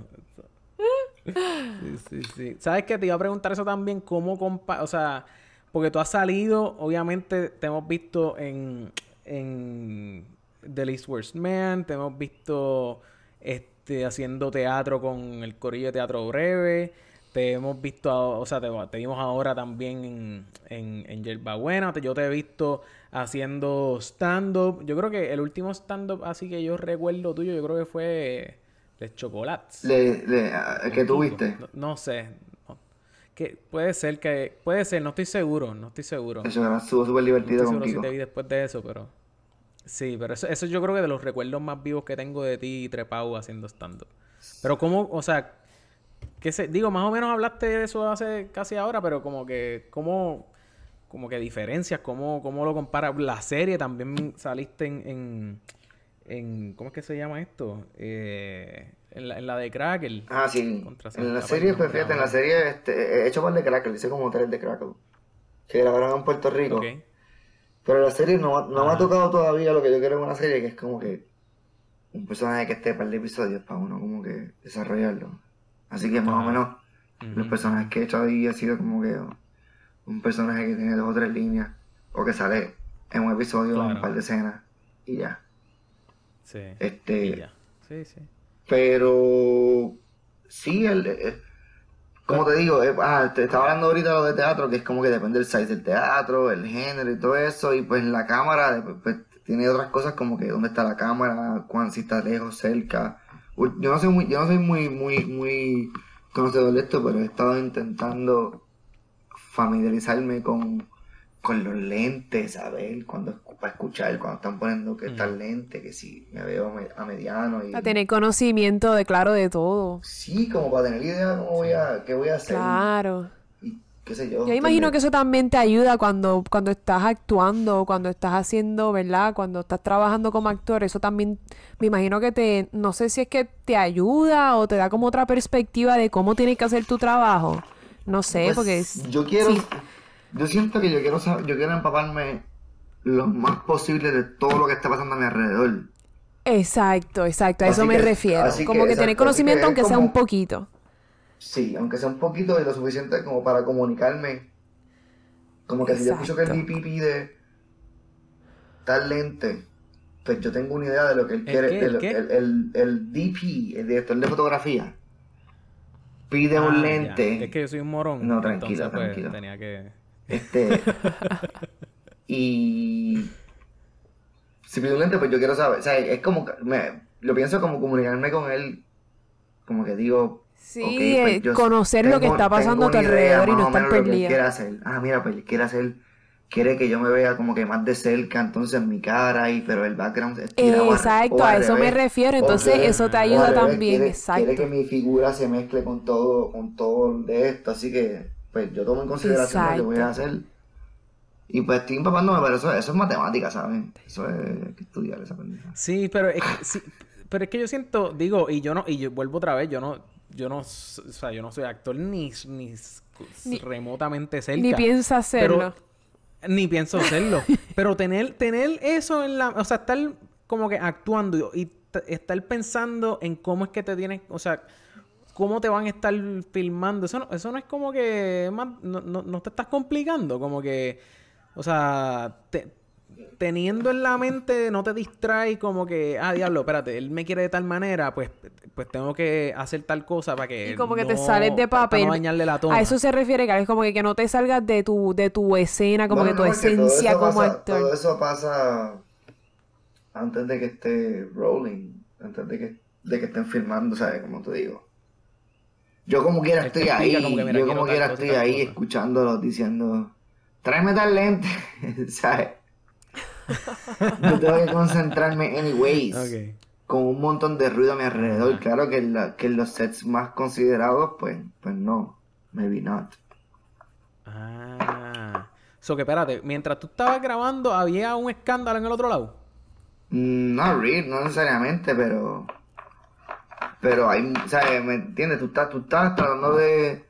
Sí, sí, sí. ¿Sabes qué? Te iba a preguntar eso también, cómo compa... O sea, porque tú has salido, obviamente te hemos visto en, en The Least Worst Man, te hemos visto este, haciendo teatro con el corillo de teatro breve, te hemos visto, o sea, te, te vimos ahora también en, en, en Yerba Buena, te- yo te he visto haciendo stand-up, yo creo que el último stand-up así que yo recuerdo tuyo, yo creo que fue de chocolates. Le, le, que tuviste. No, no sé. no. Que puede ser que... Puede ser, no estoy seguro. No estoy seguro. No Eso era estuvo súper estoy divertido seguro con si te vi después de eso, pero... Sí, pero eso, eso yo creo que de los recuerdos más vivos que tengo de ti y Trepau haciendo stand-up. Pero cómo, o sea... qué sé, digo, más o menos hablaste de eso hace casi ahora, pero como que... ¿Cómo... Como que diferencias, cómo, cómo lo comparas. La serie también saliste en... en, en- ¿Cómo es que se llama esto? Eh, en, la, en la de Crackle. Ah, sí. En la serie, pues fíjate, en la serie este, he hecho par de Crackle, hice como tres de Crackle. que grabaron en Puerto Rico. Pero la serie no, no me ha tocado todavía lo que yo quiero en una serie, que es como que un personaje que esté para el episodio para uno como que desarrollarlo. Así que más o menos los Ujú. personajes que he hecho ahí ha sido como que un personaje que tiene dos o tres líneas o que sale en un episodio en Claro. un par de escenas y ya. Sí. Este, Y ya. Sí, sí. pero sí, el, eh, como te digo, eh, ah, te estaba hablando ahorita de lo de teatro, que es como que depende del size del teatro, el género y todo eso, y pues la cámara eh, pues, tiene otras cosas como que dónde está la cámara, cuán, si está lejos, cerca. Yo no soy muy, yo no soy muy, muy, muy conocedor de esto, pero he estado intentando familiarizarme con, con los lentes, a ver, cuando para escuchar, cuando están poniendo que está el lente, que si me veo a me- a mediano y A tener conocimiento de claro de todo. Sí, como para tener idea de cómo voy a, qué voy a hacer. Claro. Qué sé yo. Yo imagino que eso también te ayuda cuando, cuando estás actuando, cuando estás haciendo, ¿verdad? Cuando estás trabajando como actor, eso también me imagino que te, no sé si es que te ayuda o te da como otra perspectiva de cómo tienes que hacer tu trabajo. No sé, Pues, porque es... Yo quiero. sí. Yo siento que yo quiero yo quiero empaparme lo más posible de todo lo que está pasando a mi alrededor. Exacto, exacto, a eso me refiero. Como que, que, exacto, conocimiento que aunque sea un poquito. Sí, aunque sea un poquito y lo suficiente como para comunicarme. Como que si yo escucho que el. DP pide tal lente, pues yo tengo una idea de lo que él ¿El quiere. de el qué? el, el- el DP, el director de fotografía, pide Ah, un ya. lente. Es que yo soy un morón. No, tranquilo, entonces, pues, tranquilo. tenía que. Este. y. Si pido un lente, pues yo quiero saber. O sea, es como. Me, lo pienso como comunicarme con él. Como que digo. Sí, ok, eh, pues yo conocer lo que tengo- está pasando a tu tengo idea alrededor y no estar perdido. quiere hacer. Ah, mira, pues él quiere hacer. Quiere que yo me vea como que más de cerca, entonces en mi cara, y pero el background es Exacto, o a al eso me revés. refiero, O entonces eso te ayuda revés, también, quiere- exacto. Quiere que mi figura se mezcle con todo, con todo de esto, así que pues yo tomo en consideración lo que voy a Exacto. hacer. Y pues estoy empapándome, pero eso, eso es matemática, ¿saben? Eso es hay que estudiar esa pendeja. Sí, pero es que, sí, pero es que yo siento, digo, y yo no, y yo vuelvo otra vez, yo no, yo no, o sea, yo no soy actor ni, ni, remotamente cerca. Ni piensa hacerlo. Pero, ni pienso hacerlo. pero tener, tener eso en la, o sea, estar como que actuando y estar pensando en cómo es que te tienes, o sea, cómo te van a estar filmando, eso no, eso no es como que no, no, no te estás complicando, como que, o sea, te- teniendo en la mente no te distrae como que, ah, diablo, espérate, él me quiere de tal manera, pues, pues tengo que hacer tal cosa para que Y como que te no- sales de para papel. no dañarle la toma. A eso se refiere, Carlos, como que, que no te salgas de tu, de tu escena, como que tu es esencia como pasa- actor. Todo eso pasa antes de que esté rolling, antes de que, de que estén filmando, ¿sabes? Como te digo. Yo como quiera te estoy explica ahí, como que, mira, yo como quiera estoy ahí escuchándolos diciendo, tráeme tal lente, ¿sabes? Yo tengo que concentrarme anyways. Con un montón de ruido a mi alrededor. Claro que, en la- que los sets más considerados, pues, pues no. Maybe not. Ah. So que espérate, mientras tú estabas grabando, ¿había un escándalo en el otro lado? Mm, No, real, no necesariamente, pero. Pero hay. ¿Sabes? ¿Me entiendes? Tú estás, tú estás tratando de.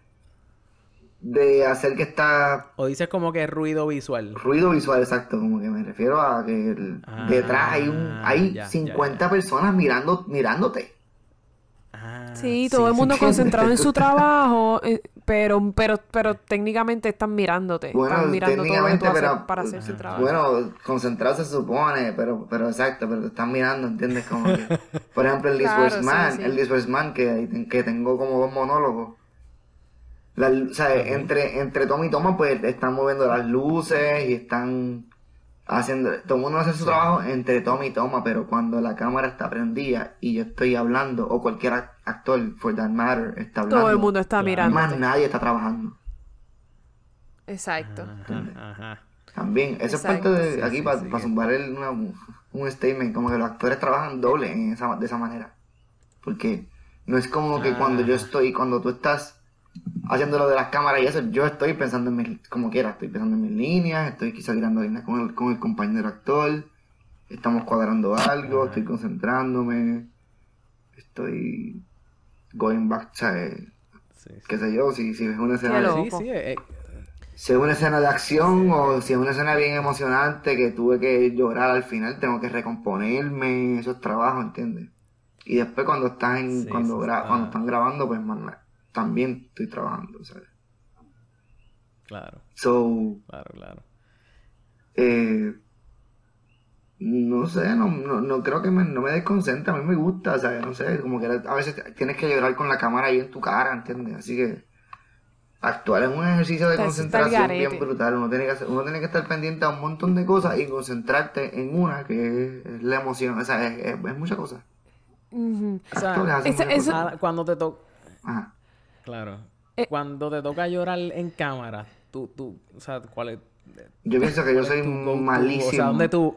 De hacer que está. ¿O dices como que ruido visual? Ruido visual, exacto. Como que me refiero a que el- Ah, detrás hay un hay ya, ya, 50 ya. personas mirando, mirándote. Ah, Sí, todo el mundo sí. concentrado en su trabajo, eh, pero, pero, pero técnicamente están mirándote. Bueno, están mirando todo lo que tú técnicamente, pero. para hacer su trabajo. Bueno, concentrado se supone, pero, pero exacto, pero te están mirando, ¿entiendes? Como que, por ejemplo, el This Claro, Was sí, Man, sí. el Man, que, que tengo como dos monólogos. La, o sea, entre, entre toma y toma, pues están moviendo las luces y están haciendo. Todo el mundo hace su trabajo entre toma y toma, pero cuando la cámara está prendida y yo estoy hablando, o cualquier ac- actor, for that matter, está hablando. todo el mundo está mirando. Más nadie está trabajando. Exacto. Ajá, ajá. También, eso Exacto, es parte de sí, aquí sí, para sí. zumbar el- una- un statement, como que los actores trabajan doble en esa, de esa manera. Porque no es como que cuando yo Ah. estoy, cuando tú estás haciendo lo de las cámaras y eso, yo estoy pensando en mis, como quiera, estoy pensando en mis líneas, estoy quizá tirando líneas con el, con el compañero actor, estamos cuadrando algo, estoy concentrándome, estoy going back, sí. qué sé yo, si, si ves una escena de-. Sí, sí, eh, Si es una escena de acción o si es una escena bien emocionante que tuve que llorar al final, tengo que recomponerme, esos trabajos, ¿entiendes? Y después cuando están en, Sí, cuando, sí, gra- ah. cuando están grabando, pues man, también estoy trabajando, ¿sabes? Claro, So, claro, claro. eh, no sé, no, no, no creo que me, no me desconcentra, a mí me gusta, o sea, no sé, como que a veces tienes que llorar con la cámara ahí en tu cara, ¿entiendes? Así que actuar es un ejercicio de concentración bien brutal, uno tiene que hacer- uno tiene que estar pendiente a un montón de cosas y concentrarte en una que es, la emoción, o sea, es, es, es. O sea, cosas. ah, cuando te toca... Claro. Eh. Cuando te toca llorar en cámara, tú, tú, o sea, ¿cuál es? Yo pienso que yo soy go-to? malísimo. O sea, ¿dónde tú...?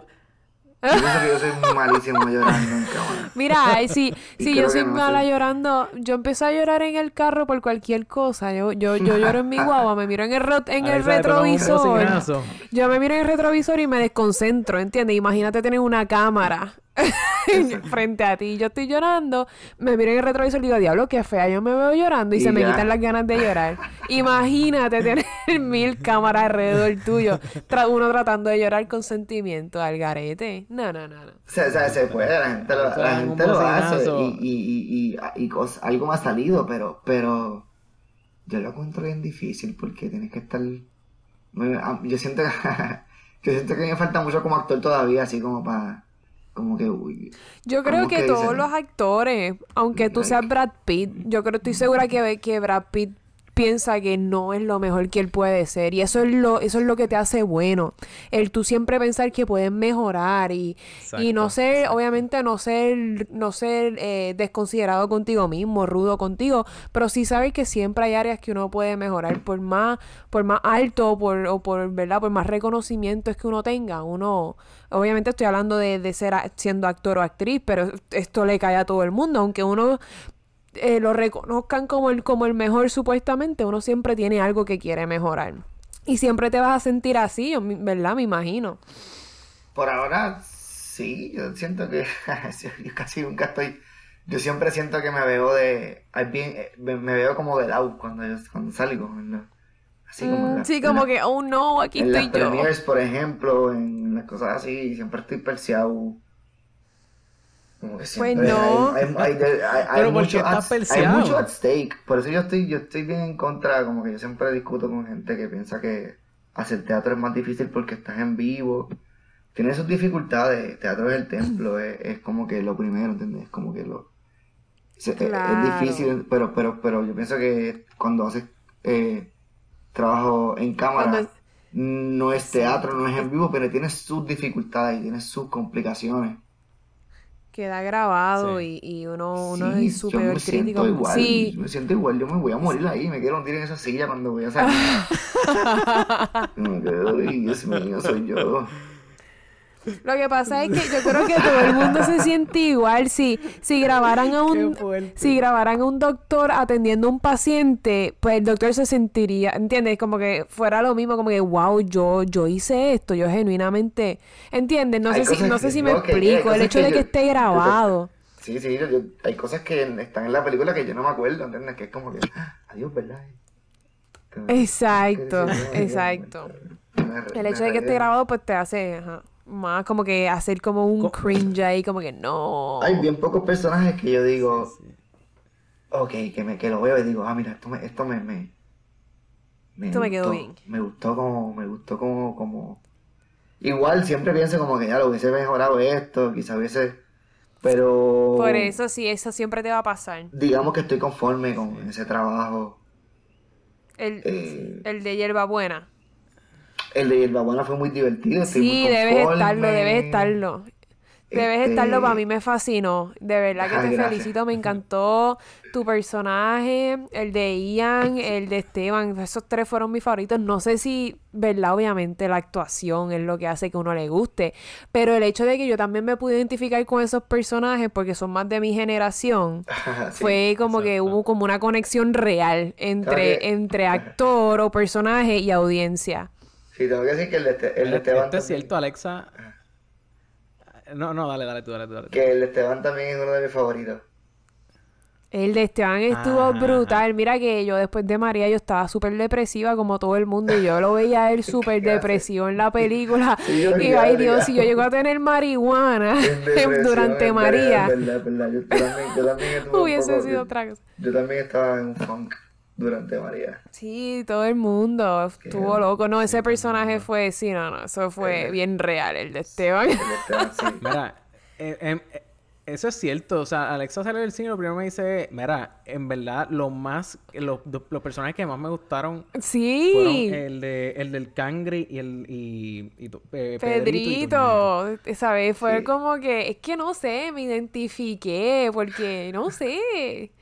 Yo pienso que yo soy malísimo llorando en cámara. Mira, ay, si, si yo soy no mala llorando, yo empecé a llorar en el carro por cualquier cosa. Yo, yo, yo lloro en mi guagua, me miro en el, ro- en el un retrovisor. Yo me miro en el retrovisor y me desconcentro, ¿entiendes? Imagínate tener una cámara frente a ti. Yo estoy llorando, me miro en el retrovisor y digo, diablo, qué fea, yo me veo llorando y, Y se me quitan las ganas de llorar. Imagínate tener mil cámaras alrededor tuyo, tra- uno tratando de llorar con sentimiento al garete. No, no, no, no. Se puede, la gente lo, la gente lo hace y, y, y, y, y cos- algo me ha salido, pero, pero yo lo encuentro bien difícil porque tienes que estar... Yo siento que, yo siento que me falta mucho como actor todavía, así como para... Como que, uy, Yo creo ¿Cómo que, que todos dicen? los actores, aunque tú seas Brad Pitt, yo creo estoy segura que, que Brad Pitt piensa que no es lo mejor que él puede ser y eso es lo eso es lo que te hace bueno. El tú siempre pensar que puedes mejorar y, y no Exacto, ser obviamente no ser no ser eh, desconsiderado contigo mismo rudo contigo pero sí saber que siempre hay áreas que uno puede mejorar por más por más alto o por o por verdad por más reconocimiento es que uno tenga uno obviamente estoy hablando de, de ser siendo actor o actriz pero esto le cae a todo el mundo aunque uno eh, lo reconozcan como el, como el mejor supuestamente, uno siempre tiene algo que quiere mejorar. Y siempre te vas a sentir así, ¿verdad? Me imagino. por ahora sí, yo siento que yo casi nunca estoy... Yo siempre siento que me veo de... eh, me, veo como de lado cuando, yo, cuando salgo, ¿no? Así como Mm, la- sí, como la- que, oh no, aquí en las estoy yo. premiers, por ejemplo, en las cosas así, siempre estoy perseado. Como que siempre Pues no. hay, hay, hay, hay- hay Pero ¿por mucho at- hay perseado? mucho at stake. Por eso yo estoy, yo estoy bien en contra, como que yo siempre discuto con gente que piensa que hacer teatro es más difícil porque estás en vivo. Tiene sus dificultades, teatro es el templo, es, es como que lo primero, ¿entiendes? Es como que lo... se- es- Claro. Es difícil, pero, pero, pero yo pienso que cuando haces eh, trabajo en cámara, Cuando- no es teatro, no es en vivo, pero tiene sus dificultades y tiene sus complicaciones. Queda grabado Sí. y, y uno, uno Sí, es súper me siento crítico. igual, Sí, yo me siento igual, yo me voy a morir ahí, me quiero hundir en esa silla cuando voy a salir. Me quedo, "Ay, Dios mío, soy yo. Lo que pasa es que yo creo que todo el mundo se siente igual si, si grabaran a un si grabaran a un doctor atendiendo a un paciente, pues el doctor se sentiría, ¿entiendes? Como que fuera lo mismo, como que wow, yo yo hice esto, yo genuinamente, ¿entiendes? No Hay sé si no sé si me explico, el hecho que de que yo- esté grabado. Sí, sí, yo- yo- hay cosas que están en la película que yo no me acuerdo, ¿entiendes? Que es como que, "Ah, adiós, ¿verdad? Exacto, "Ay, exacto. El hecho de que esté grabado pues te hace ajá, más como que hacer como un Co- cringe ahí, como que no. Hay bien pocos personajes que yo digo, ok, que, me, que lo veo y digo, ah, mira, esto me, esto me, me, Esto me quedó bien. Me gustó como, me gustó como, como, igual siempre pienso como que ya lo hubiese mejorado esto, quizás hubiese, pero Por eso sí, eso siempre te va a pasar. digamos que estoy conforme con ese trabajo. El, Eh, el de hierbabuena. El de Hierbabuena fue muy divertido. estoy Sí, muy debes estarlo, debes estarlo. Debes Este- estarlo, para mí me fascinó. De verdad que Ay, te gracias. felicito, me encantó tu personaje, el de Ian, el de Esteban. Esos tres fueron mis favoritos. No sé si, ¿verdad? Obviamente la actuación es lo que hace que uno le guste. Pero el hecho de que yo también me pude identificar con esos personajes porque son más de mi generación. Sí. fue como que hubo como una conexión real entre, entre actor o personaje y audiencia. Sí, tengo que decir que el de, este- el de Esto Esteban es cierto, Alexa. No, no, dale, dale tú, dale tú. Dale tú. que el de Esteban también es uno de mis favoritos. El de Esteban estuvo brutal. Mira que yo después de María yo estaba súper depresiva como todo el mundo y yo lo veía a él súper depresivo en la película. Sí, yo y olvidaba, ay Dios, si yo llego a tener marihuana durante María, verdad, es verdad, es verdad. Yo, yo también, yo hubiese poco- sido yo- otra cosa. Yo también estaba en un funk durante María. Sí, todo el mundo estuvo Qué- loco. No, ese personaje fue, sí, no, no, eso fue bien real, el de Esteban. El Esteban, sí. Mira, eh, em, eh, eso es cierto. O sea, Alexa sale del cine y lo primero me dice, mira, en verdad, lo más, los, los personajes que más me gustaron fueron Sí, el, de, el del Cangri y el y, y tu- eh, Pedrito. Pedrito, esa vez fue Sí. como que, es que no sé, me identifiqué, porque no sé,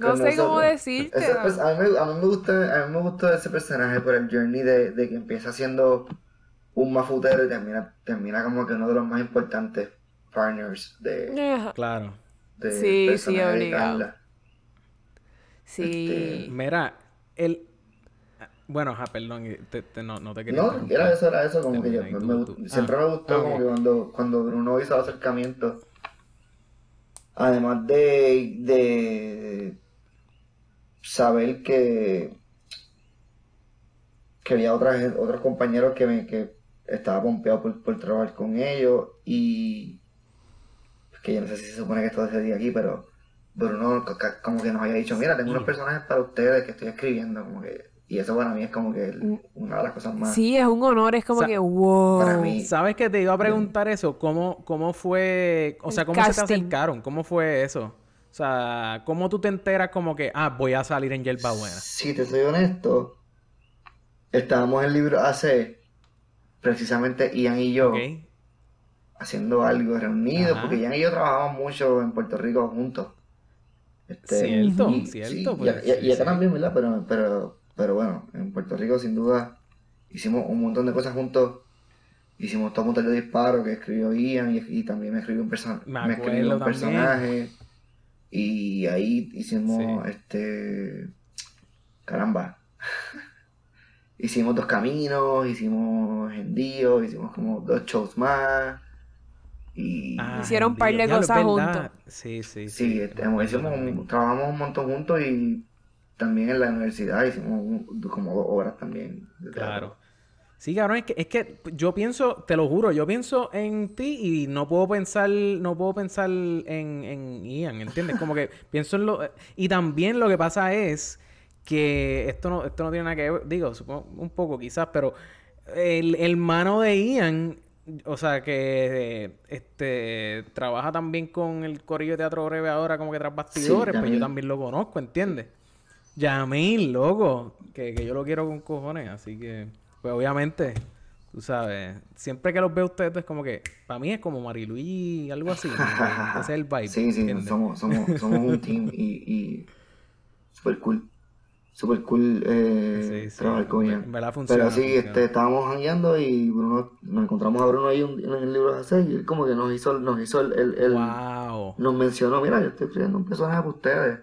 no sé cómo decirte. Ese pers- a, mí, me- a mí me gusta, a mí me gustó ese personaje por el journey de, de que empieza siendo un mafutero y termina, termina como que uno de los más importantes partners de. Claro. de Sí, sí, obligado. Sí. Mira, el... Bueno, ajá, perdón, y te- te- no, no te quería No, era eso, era eso, como que yo, me tú- tú- siempre ah, me gustó ah, como que cuando, cuando Bruno hizo el acercamiento, además de, de saber que, que había otra gen- otros compañeros que, me, que estaba pompeado por, por trabajar con ellos y que yo no sé si se supone que esto se diga aquí, pero Bruno como que nos había dicho, mira, tengo unos personajes para ustedes que estoy escribiendo, como que, y eso para mí es como que el- una de las cosas más... Sí, es un honor, es como Sa- que wow. Para mí- ¿Sabes que te iba a preguntar eso? ¿Cómo, cómo fue, o sea, cómo se te acercaron? ¿Cómo fue eso? O sea, ¿cómo tú te enteras como que, ah, voy a salir en Yerba Buena? Si te soy honesto, estábamos en libro AC, precisamente Ian y yo, haciendo algo reunidos, Ajá. porque Ian y yo trabajamos mucho en Puerto Rico juntos. Este, Cierto, y- cierto, sí, pues, y, y- sí, y acá sí. también, ¿verdad? Pero, pero, pero bueno, en Puerto Rico sin duda hicimos un montón de cosas juntos. Hicimos todo un taller de disparo que escribió Ian y, y también me escribió un, perso- Me me escribió un acuerdo también. personaje. Y ahí hicimos Sí. este caramba. hicimos dos caminos, hicimos Gendío, hicimos como dos shows más. Y Ah, Hicieron un par de cosas juntos. Sí, sí, sí. sí, este, hicimos un- trabajamos un montón juntos y también en la universidad hicimos un- como dos horas también. Claro. Sí, cabrón, es que, es que yo pienso, te lo juro, yo pienso en ti y no puedo pensar, no puedo pensar en, en Ian, ¿entiendes? Como que pienso en lo... Y también lo que pasa es que esto no, esto no tiene nada que ver, digo, supongo un poco quizás, pero el hermano de Ian, o sea, que este trabaja también con el Corillo de Teatro Breve ahora como que tras bastidores, pues yo también lo conozco, ¿entiendes? Yamil, loco, que, que yo lo quiero con cojones, así que, pues obviamente, tú sabes, siempre que los veo a ustedes es como que, para mí es como Mariluí, algo así, que ese es el vibe, Sí, sí, ¿entiendes? somos, somos, somos un team y, y super cool. Super cool eh, Sí, sí, trabajar con funciona, Pero sí, este, estábamos jangueando y Bruno, nos encontramos a Bruno ahí un- en el libro de hacer y él como que nos hizo, nos hizo el, el, el- Wow. nos mencionó, mira, yo estoy escribiendo un personaje para ustedes.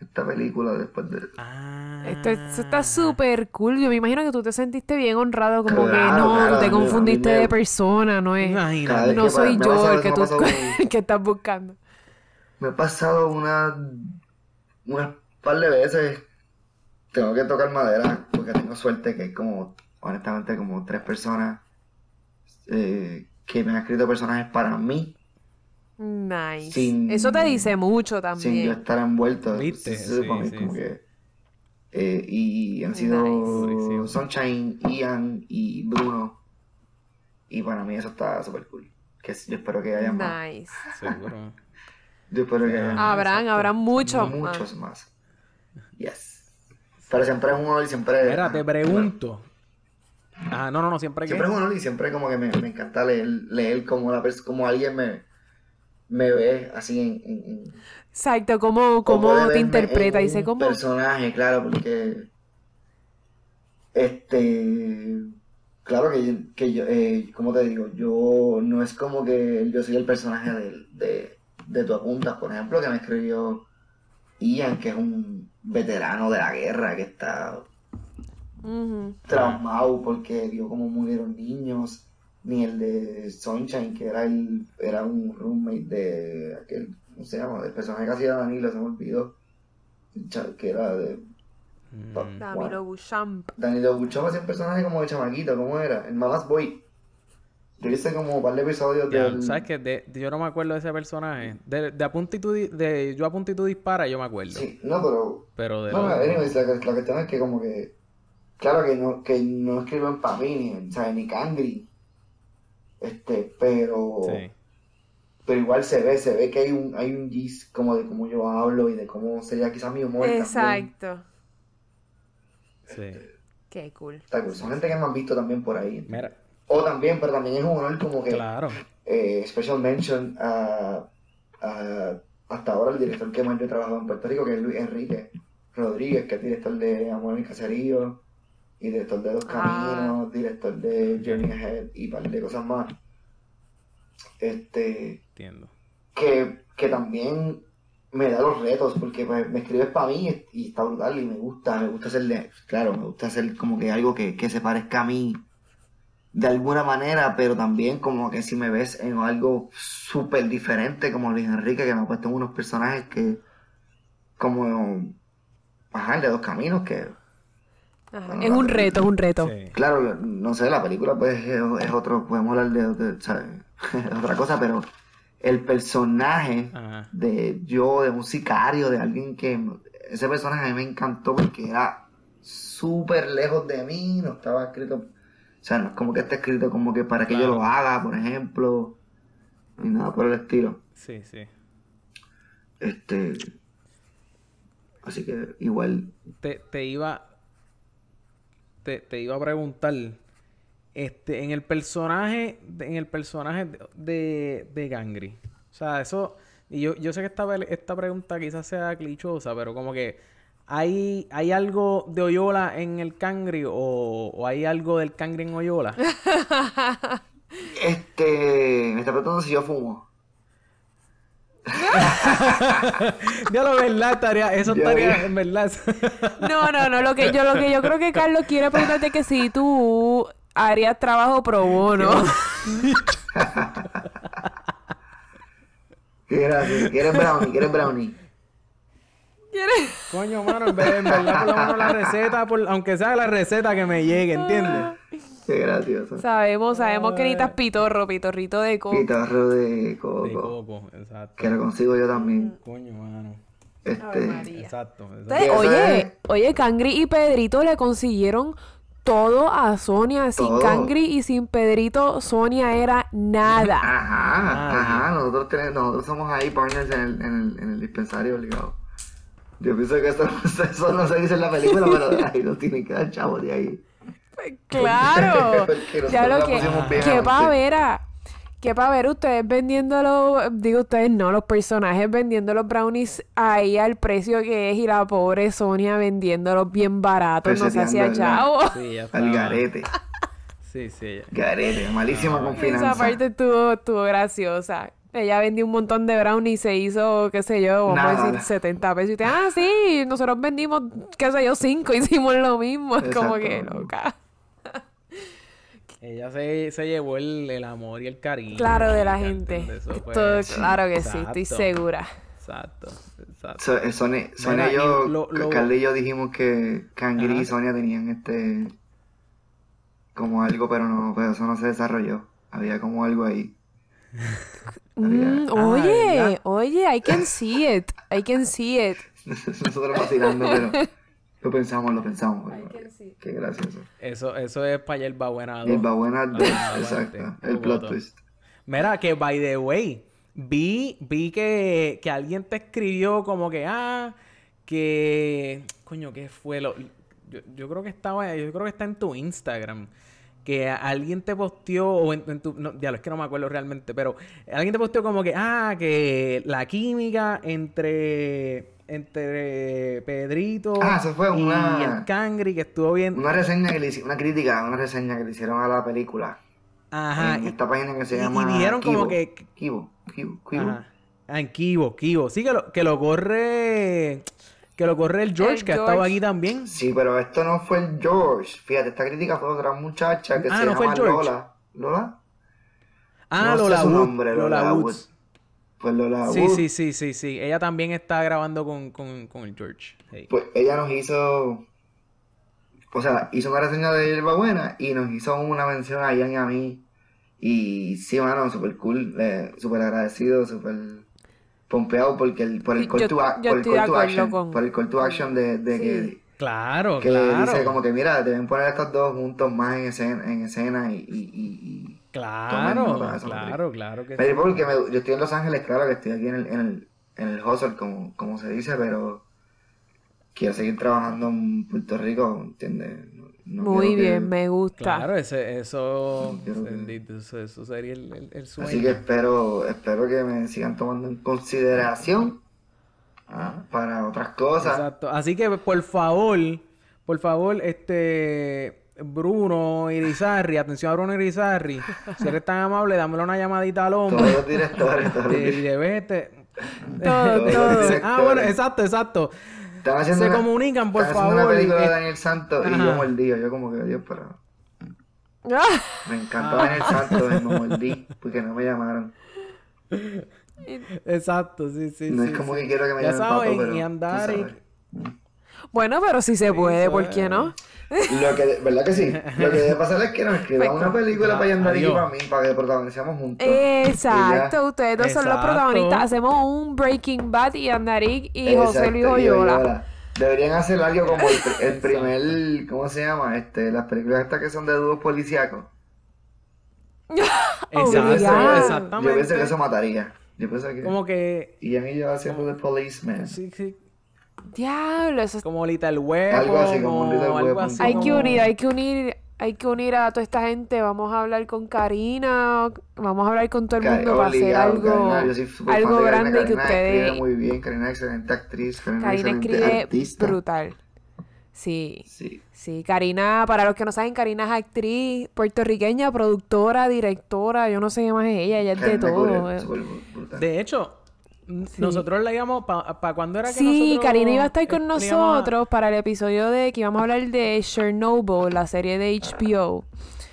Esta película después de... Ah. Esto, esto está súper cool. Yo me imagino que tú te sentiste bien honrado, como que no, claro, te confundiste me- de persona, no es. No que soy ha yo el que tú ha con- que estás buscando. Me he pasado una, unas par de veces. Tengo que tocar madera porque tengo suerte que hay como, honestamente, como tres personas eh, que me han escrito personajes para mí Nice. Sin- Eso te dice mucho sin yo también. estar envuelto. ¿Viste? Eso Sí, sí, como sí. que, eh, y han sido Nice. Sunshine, Ian y Bruno. Y para mí eso está súper cool. Que yo espero que haya más. Nice. Seguro. Yo espero que haya más. Habrán, habrán muchos. Muchos más. Yes. Pero siempre es un honor y siempre. Mira, te pregunto. Ah, no, no, no, siempre que. Siempre es un honor y siempre como que me, me encanta leer, leer como, la como alguien me, me ve así en. en- en- Exacto, cómo, como cómo te interpreta. Dice, ¿cómo? personaje, claro, porque. Este. Claro que yo, que yo eh, como te digo, yo no es como que yo soy el personaje de, de, de Tu Apuntas, por ejemplo, que me escribió Ian, que es un veterano de la guerra, que está traumado porque vio cómo murieron niños, ni el de Sunshine, que era el, era un roommate de aquel ¿cómo se llama? El personaje que hacía Danilo, se me olvidó. Que era de... pa- Danilo Bouchamp. Danilo Buchón hacía un personaje como de chamaquito, ¿cómo era? El Mamás Boy. Yo hice como un par de episodios Ya, del... ¿Sabes qué? De- de- yo no me acuerdo de ese personaje. De, de, apunta y tú di- de Yo apunto y tú dispara, yo me acuerdo. Sí, no, pero... Pero de No, lo- anyways, la, la cuestión es que como que... Claro que no, que no escriben para mí, ni, ¿sabes? ni Cangri. Este, pero... Sí. Pero igual se ve, se ve que hay un, hay un gis como de cómo yo hablo y de cómo sería quizás mi humor también. Exacto. Sí. Qué cool. Está cool. Son gente que me han visto también por ahí. Mira, O también, pero también es un honor como que... claro. eh, special mention a, a- hasta ahora el director que más yo he trabajado en Puerto Rico, que es Luis Enrique Rodríguez, que es director de Amor en el Caserío, y director de Dos Ah. Caminos, director de Journey Ahead y un par de cosas más. Este, Entiendo. que, que también me da los retos, porque pues, me escribes para mí y está brutal y me gusta, me gusta hacerle, claro, me gusta hacer como que algo que, que se parezca a mí de alguna manera, pero también como que si me ves en algo súper diferente como Luis Enrique, que me ha puesto en unos personajes que, como, de dos caminos, que, Ajá. Bueno, Es un reto, es un reto. Sí. claro, no sé, la película pues es, es otro, podemos hablar de, de- ¿sabes? Es otra cosa, pero el personaje Ajá. de yo, de un sicario, de alguien que ese personaje a mí me encantó porque era súper lejos de mí, no estaba escrito, o sea, no es como que está escrito como que para que yo lo haga, por ejemplo, ni nada por el estilo. Sí, sí. Este, así que igual, Te, te iba. Te, te iba a preguntar. Este, en el personaje. de- En el personaje de, de, de Gangri. O sea, eso. Y yo, yo sé que esta, esta pregunta quizás sea clichosa, pero como que. ¿Hay, ¿Hay algo de Oyola en el Cangri o, o hay algo del Cangri en Oyola? este, me está preguntando si yo fumo. Ya lo verdad, estaría, eso en verdad. No, no, no. Lo que yo, lo que yo creo que Carlos quiere preguntarte que si tú harías trabajo pro bono. ¿Quieres brownie? ¿Quieres brownie? ¿Quieres? Coño, mano, en, vez- en verdad, por lo menos la receta, por- aunque sea la receta que me llegue, ¿entiendes? Qué gracioso. Sabemos, sabemos que necesitas pitorro, pitorrito de coco. Guitarro de De coco. exacto. Que lo consigo yo también. Coño, mano. Este. Exacto. exacto. Entonces, Eso oye, es- oye, Cangri y Pedrito le consiguieron todo a Sonia. Sin Todo. Cangri y sin Pedrito, Sonia era nada. Ajá, Ah, ajá, nosotros tenemos, nosotros somos ahí partners en el, en el, en el dispensario obligado. Yo pienso que eso, eso no se dice en la película, pero ahí nos tienen que dar chavos de ahí. Claro. Ya lo que, que pa' antes. ver a- que pa' ver ustedes vendiéndolo, digo ustedes no, los personajes vendiendo los brownies ahí al precio que es y la pobre Sonia vendiéndolos bien baratos, no se hacía Peseteando, chavo. Sí, Al garete, Sí, sí. ya. garete, malísima con Esa parte estuvo, estuvo graciosa. Ella vendió un montón de brownies y se hizo, qué sé yo, vamos a Nada. decir 70 pesos. Y usted, ah, sí, nosotros vendimos, qué sé yo, 5, hicimos lo mismo. Es como que loca. Ella se, se llevó el, el amor y el cariño. Claro, de la ¿me gente. Todo- claro que sí, estoy segura. Exacto, exacto. So- eh, Sonia, Sonia Mira, y yo, y lo- lo- Carla y yo dijimos que Cangri Ajá. y Sonia tenían este como algo, pero no, pero eso no se desarrolló. Había como algo ahí. Mm, Ah, oye, oye, I can see it. I can see it. Nosotros vacilando, pero lo pensamos, lo pensamos. Qué gracioso. Eso, eso es para el buena El Babuena La 2, segunda exacto. El lo plot twist. Mira, que by the way, vi, vi que, que alguien te escribió como que, ah, que, coño, ¿qué fue? Lo, yo, yo creo que estaba, yo creo que está en tu Instagram. Que alguien te posteó, o en, en tu, no, ya lo es que no me acuerdo realmente, pero alguien te posteó como que, ah, que la química entre, entre Pedrito Ah, eso fue y una- el Cangri, que estuvo bien. Una reseña que le hicieron, una crítica, una reseña que le hicieron a la película. Ajá. en y- esta página que se y- y llama. dijeron como Kibo. que- Kibo, Kibo, Kibo. Ajá. Ah, en Kibo, Kibo. Sí, que lo, que lo corre. Que lo corre el George, El que ha estado George. aquí también. Sí, pero esto no fue el George. Fíjate, esta crítica fue otra muchacha que Ah, se ¿no fue llama el George? Lola. ¿Lola? Ah, No sé Lola su Woods. nombre, Lola Lola Woods. Woods. Pues Lola Sí, Wood, sí, sí, sí, sí. Ella también está grabando con, con, con el George. Hey. pues ella nos hizo, o sea, hizo una reseña de Yerba Buena y nos hizo una mención a Ian y a mí. Y sí, mano, súper cool, eh, súper agradecido, súper pompeado porque el, por el call yo- to, a- yo por el call to action, con- por el call to action de, de Sí. que, Claro, que claro. dice como que mira, deben poner a estos dos juntos más en escena, en escena y, y, y, y Claro, claro, claro que Me sí. porque me- yo estoy en Los Ángeles, claro que estoy aquí en el, en el, en el hustle, como, como se dice, pero quiero seguir trabajando en Puerto Rico, ¿entiendes? No- no Muy que- bien, me gusta. Claro, ese, eso, que- bendito, eso, eso sería el, el, el sueño. Así que espero, espero que me sigan tomando en consideración ah, para otras cosas. Exacto. Así que por favor, por favor, este Bruno Irizarri, atención a Bruno Irizarri, si eres tan amable, dámele una llamadita al Todos hombre. los directores, todos los Eh, y directores. debes este. Todo, Todos todo. los Ah, bueno, exacto, exacto. Se una- comunican, por favor. una película de Eh, Daniel Santos y ajá. yo mordido, yo como que, Dios, pero... Me encanta Daniel Santos y me mordí porque no me llamaron. Exacto, sí, sí. No sí, es como sí. que quiero que me Ya llamen papo, pero y tú andar y-. Bueno, pero si se puede, eso ¿por es. qué no? Lo que, ¿verdad que sí? Lo que debe pasar es que nos escriban Pues, una película para Yandar y para mí, para que protagonicemos juntos. Exacto, ustedes dos son los protagonistas. Hacemos un Breaking Bad y Andarik y José Luis Oyola. Deberían hacer algo como el, pr- el primer, ¿cómo se llama? Este, las películas estas que son de dúos policíacos. Exacto, Obligado. Yo exactamente. pienso que eso mataría. Yo pienso que Como que. Y yo haciendo de policeman. Sí, sí. Diablo, eso es- Como Little Weapon. Algo así, como un Little así Hay que unir, hay que unir, hay que unir a toda esta gente. Vamos a hablar con Karina, vamos a hablar con todo el mundo para hacer algo, Karina, algo Karina. grande que escribe ustedes. muy bien, Karina es excelente actriz, Karina, es Karina excelente escribe artista. brutal. Sí. Sí. Sí, Karina, para los que no saben, Karina es actriz puertorriqueña, productora, directora, yo no sé qué más es ella, ella es de todo. De hecho, nosotros le íbamos. ¿Para pa cuándo era que Sí, nosotros, Karina iba a estar con eh, a- nosotros para el episodio de que íbamos a hablar de Chernobyl, la serie de HBO.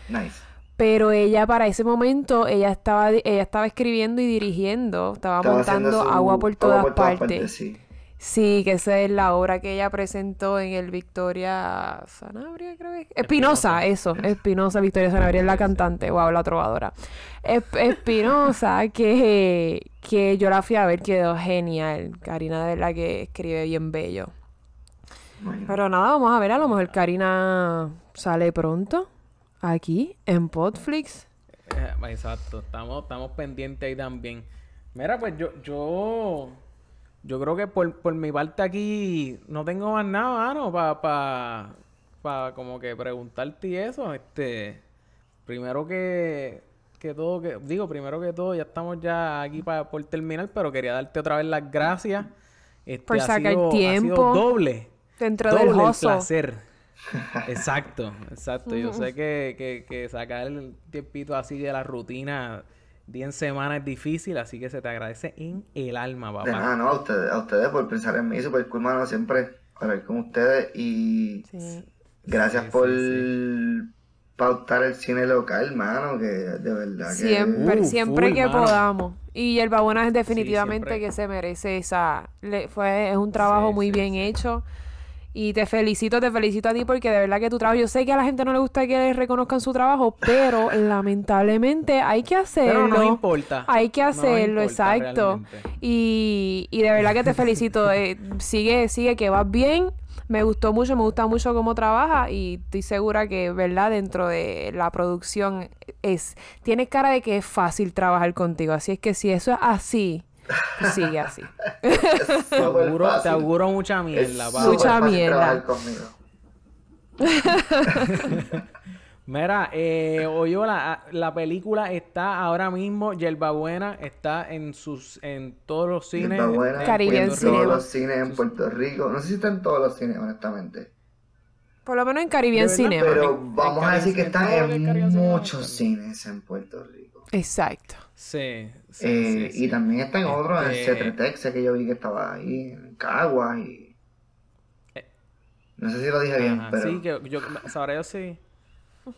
Nice. Pero ella para ese momento, ella estaba, di- ella estaba escribiendo y dirigiendo, estaba, montando su agua por todas Agua partes. sí. Sí, que esa es la obra que ella presentó en el Victoria Sanabria, creo que es. Espinosa, eso, Espinosa, Victoria Sanabria es la cantante, wow, la trovadora. Esp- Espinosa, que, que yo la fui a ver, quedó genial. Karina de verdad que escribe bien bello. Bueno, Pero nada, vamos a ver, a lo mejor Karina sale pronto aquí en Podflix. Eh, Exacto, estamos, estamos pendientes ahí también. Mira, pues yo, yo, yo creo que por, por mi parte aquí no tengo más nada, ¿no? Para pa, pa como que preguntarte y eso. Este, primero que, que todo, que digo, primero que todo, ya estamos ya aquí para por terminar, pero quería darte otra vez las gracias. Este, Por ha sacar sido- ha sido tiempo doble. Dentro doble del el placer. Exacto, exacto. Yo sé que, que, que sacar el tiempito así de la rutina día en semana es difícil, así que se te agradece en el alma, de papá. nada, no, a ustedes, a ustedes por pensar en mí, super cool, mano, siempre hablar con ustedes y Sí. gracias Sí, por sí, pautar el cine local, mano, que de verdad que... Siempre, Uh, siempre full, que mano. podamos. Y Yerba Buena es definitivamente que se merece esa. le- fue, es un trabajo Sí, muy sí, bien sí. hecho. Y te felicito, te felicito a ti porque de verdad que tu trabajo. Yo sé que a la gente no le gusta que les reconozcan su trabajo, pero lamentablemente hay que hacerlo. Pero no importa. Hay que No hacerlo, importa exacto. Y, y de verdad que te felicito. eh, sigue, sigue que vas bien. Me gustó mucho, me gusta mucho cómo trabajas y estoy segura que, ¿verdad? Dentro de la producción es... Tienes cara de que es fácil trabajar contigo. Así es que si eso es así, pues sigue así. Te auguro, te fácil. auguro mucha Es mierda, Mucha mierda. Mira, eh, Oyola, ah, la película está ahora mismo, Yerba Buena, está en sus, en todos los cines. Yerba Buena, en todos los cines en Puerto Rico. No sé si está en todos los cines, honestamente. Por lo menos en Caribbean Cinema. Pero en- vamos en a decir que está en muchos cines en Puerto Rico. Exacto. Sí, sí, Eh, sí, sí. Y también está en otros, en Este- Cetretex, sé que yo vi que estaba ahí, en Caguas y... No sé si lo dije bien, pero... Sí, que yo sabré yo sí.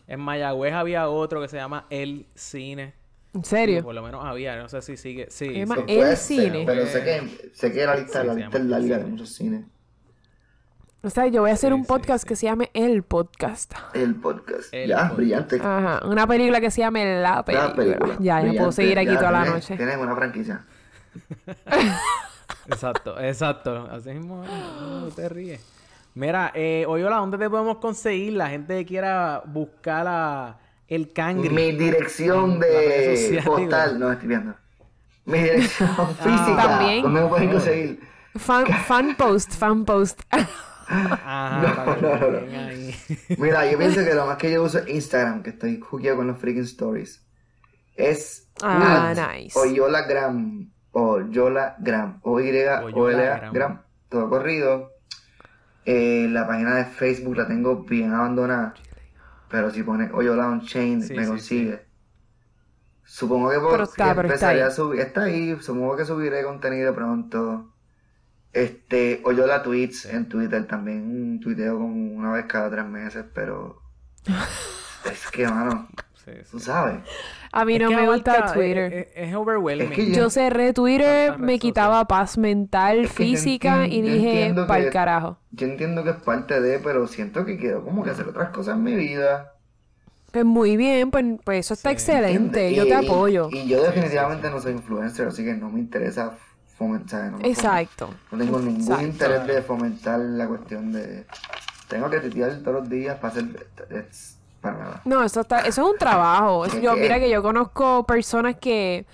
En Mayagüez había otro que se llama El Cine. ¿En Sí, serio? por lo menos había, no sé si sigue. Sí. El cine. ser, pero sé que, sé que la lista, Sí, la lista larga El de muchos cines. O sea, yo voy a hacer Sí, un podcast sí. que se llame El Podcast. El podcast. El ya, podcast. brillante. Ajá, una película que se llame La Película. La película. Ya, yo puedo seguir aquí Ya, toda la tienes- noche. Tienes una franquicia. Exacto, exacto. Así mismo, no te ríes. Mira, eh, Oyola, ¿dónde te podemos conseguir? La gente que quiera buscar a el cangri. Mi dirección de sociales, postal, digo. no estoy viendo. Mi dirección física. También. ¿Dónde me pueden conseguir? Fan, fan post, fan post. Que no, no, ahí. Mira, yo pienso que lo más que yo uso es Instagram, que estoy jugueado con los freaking stories. Es Ah, nice. Oyolagram. O Yolagram. O Y O L. Gram. Todo corrido. Eh, la página de Facebook la tengo bien abandonada. Pero si pone Oyola on Chain, Sí, me sí, consigue. Supongo que, por, Pero está, que pero está empezaré ahí. a subir. Está ahí. Supongo que subiré contenido pronto. Este, Oyola Tweets en Twitter también. Tuiteo como una vez cada tres meses, pero. es que, mano, Sí, sí. tú sabes. A mí Es no me gusta Twitter. Es, es- es overwhelming. Es que Yo cerré Twitter, me quitaba social. paz mental, Es que yo física entiendo- y dije, pa'l carajo. Yo entiendo que es parte de, pero siento que quiero como que hacer otras cosas en mi vida. Pues muy bien, pues, pues eso está Sí. excelente, ¿entiendes? yo Y- te y- apoyo. Y, yo definitivamente no soy influencer, así que no me interesa fomentar. No, Exacto. No tengo ningún Exacto. interés de fomentar la cuestión de. Tengo que tuitear todos los días para hacer. es- para nada. No, eso está, eso es un trabajo. Es- ¿Qué, Yo, mira que yo conozco personas que,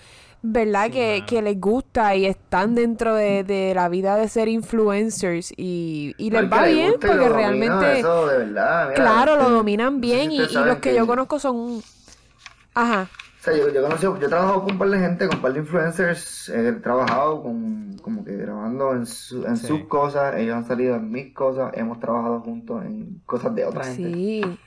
¿verdad? Sí, que, que les gusta y están dentro de, de la vida de ser influencers y, y les va le bien porque realmente, Eso de verdad. mira, claro, lo dominan bien y, los que yo conozco son... Ajá. Sea, yo, yo conocí, yo he trabajado con un par de gente, con un par de influencers, he trabajado con, como que grabando en, su- en Sí. sus cosas, ellos han salido en mis cosas, hemos trabajado juntos en cosas de otra gente. Sí.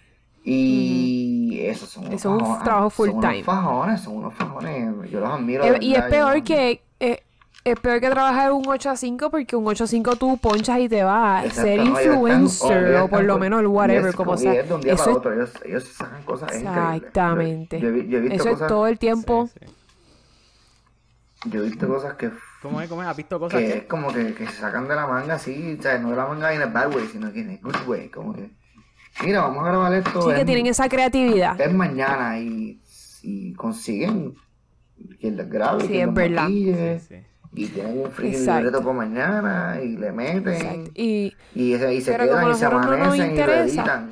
Y esos son unos Eso es un fajones, trabajo full son unos time. fajones, son unos fajones, yo los admiro. Eh, y es yo peor que... eh, es peor que trabajar un 8 a 5 porque un 8 a 5 tú ponchas y te vas. Exacto, Ser no, ellos están- influencer o por lo menos el whatever, es como sea. es de un día Eso para es otro, ellos, ellos sacan cosas exactamente. Yo, yo yo he visto Eso es cosas, todo el tiempo. Sí, sí. yo he visto cosas que ¿Cómo es? ¿Cómo es? ¿Has visto cosas que que...? es como que, que se sacan de la manga así, o sea, no de la manga en el bad way, sino que en el good way, como que, mira, vamos a grabar esto, Sí, que es, tienen esa creatividad. es mañana y, y consiguen quien les grabe, Sí, quien es los verdad. maquille, Sí, sí. Y tienen un freaking Exacto. libreto para mañana, y le meten. Y, y, y se quedan y se nosotros no amanecen y lo interesa. editan.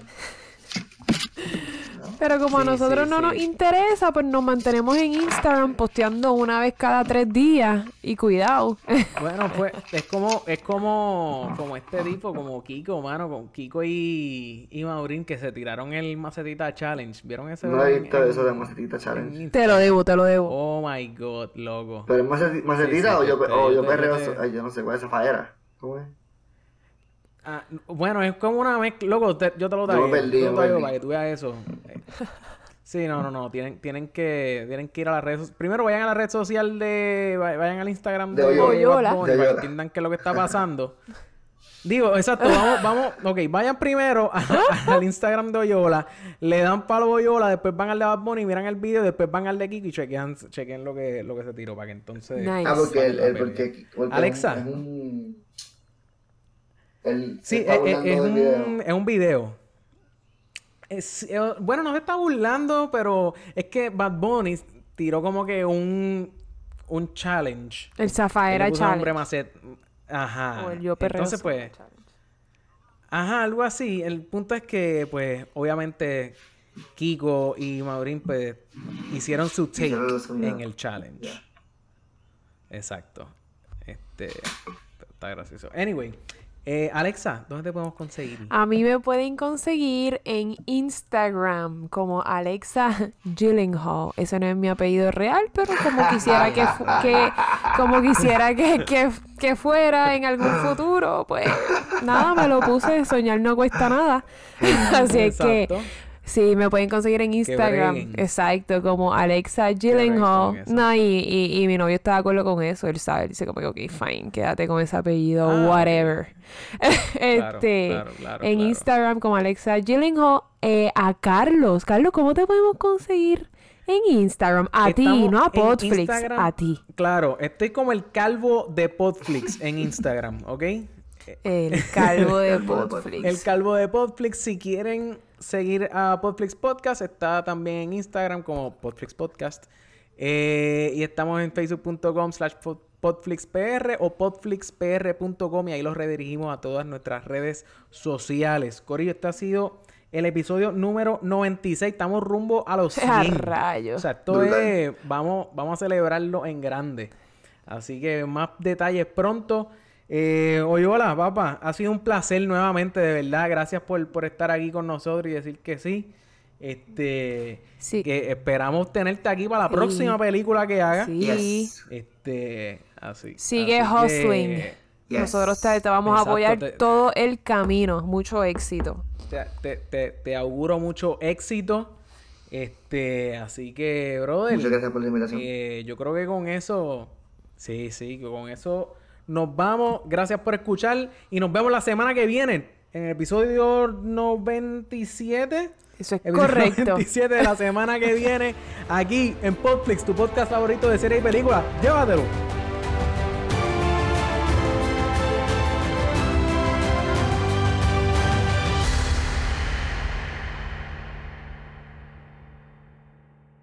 Pero como a nosotros sí, no sí. nos interesa, pues nos mantenemos en Instagram posteando una vez cada tres días. Y cuidado. Bueno, pues es como, es como, como este tipo, como Kiko, mano, con Kiko y, y Maurín que se tiraron el macetita challenge. ¿Vieron ese? No he visto en- eso de Macetita en Challenge. Te lo debo, te lo debo. Oh my god, loco. Pero es maceti- macetita Sí, sí, o yo, o yo perreo, te- ay, yo no sé cuál es esa faera. ¿Cómo es? Ah, bueno, es como una mezcla. Loco, te- yo te lo Yo traigo. perdí, yo te lo traigo perdí. para que tú veas eso. Sí, no, no, no. Tienen, tienen, que, tienen que ir a las redes sociales. Primero vayan a la red social de. vay- Vayan al Instagram De de, Oyola. Bunny De para que entiendan qué es lo que está pasando. Digo, exacto, vamos, vamos, ok, vayan primero a- al Instagram de Oyola, le dan palo a Oyola, después van al de Bad Bunny, miran el video, después van al de Kiko y chequean, chequen lo que, lo que se tiró para que entonces... Nice. Ah, porque el, el- la porque, porque Alexa. Es un. Sí, está es, es- del video. un, es un video. Es- eh, bueno, no se está burlando, pero es que Bad Bunny tiró como que un, un challenge. El Zafaera Challenge. macet- Ajá. O el yo Entonces, pues, challenge. ajá, algo así. El punto es que, pues, obviamente, Kiko y Maurín, pues, hicieron su take en el challenge. Exacto. Este, está gracioso. Anyway, eh, Alexa, ¿dónde te podemos conseguir? A mí me pueden conseguir en Instagram como Alexa Gyllenhaal. Ese no es mi apellido real, pero como quisiera que, que como quisiera que, que, que fuera en algún futuro, pues nada, me lo puse. Soñar no cuesta nada. Así es que. Sí, me pueden conseguir en Instagram. Exacto, como Alexa Gyllenhaal. No, y, y, y mi novio está de acuerdo con eso. Él sabe, dice como que, ok, fine, quédate con ese apellido, Ah, whatever. este, claro, claro, en. Instagram como Alexa Gyllenhaal. Eh, a Carlos. Carlos, ¿cómo te podemos conseguir En Instagram, a ti, no a Podflix, Instagram. a ti. Claro, estoy como el calvo de Podflix en Instagram, ¿ok? El calvo de calvo de Podflix. El calvo de Podflix, si quieren seguir a Podflix Podcast, está también en Instagram como Podflix Podcast. Eh, y estamos en facebook.com slash pod- podflixpr o podflixpr.com y ahí los redirigimos a todas nuestras redes sociales. Corillo, este ha sido el episodio número 96. Estamos rumbo a los 100. A rayos. O sea, esto es... Vamos, vamos a celebrarlo en grande. Así que más detalles pronto. Eh, oye, hola, papá. Ha sido un placer nuevamente, de verdad. Gracias por, por estar aquí con nosotros y decir que sí. Este, Sí. que esperamos tenerte aquí para la Sí. próxima película que hagas. Sí. Yes. Este, así. Sigue así hustling. que Yes. Nosotros te, te vamos a apoyar te- todo el camino. Mucho éxito. te, te- te- auguro mucho éxito. Este, así que, brother. Muchas gracias por la invitación. Eh, yo creo que con eso, sí, sí, que con eso nos vamos. Gracias por escuchar y nos vemos la semana que viene en el episodio 97. Eso es Episodio correcto. 97 de la semana que viene aquí en Podflix, tu podcast favorito de series y películas. Llévatelo.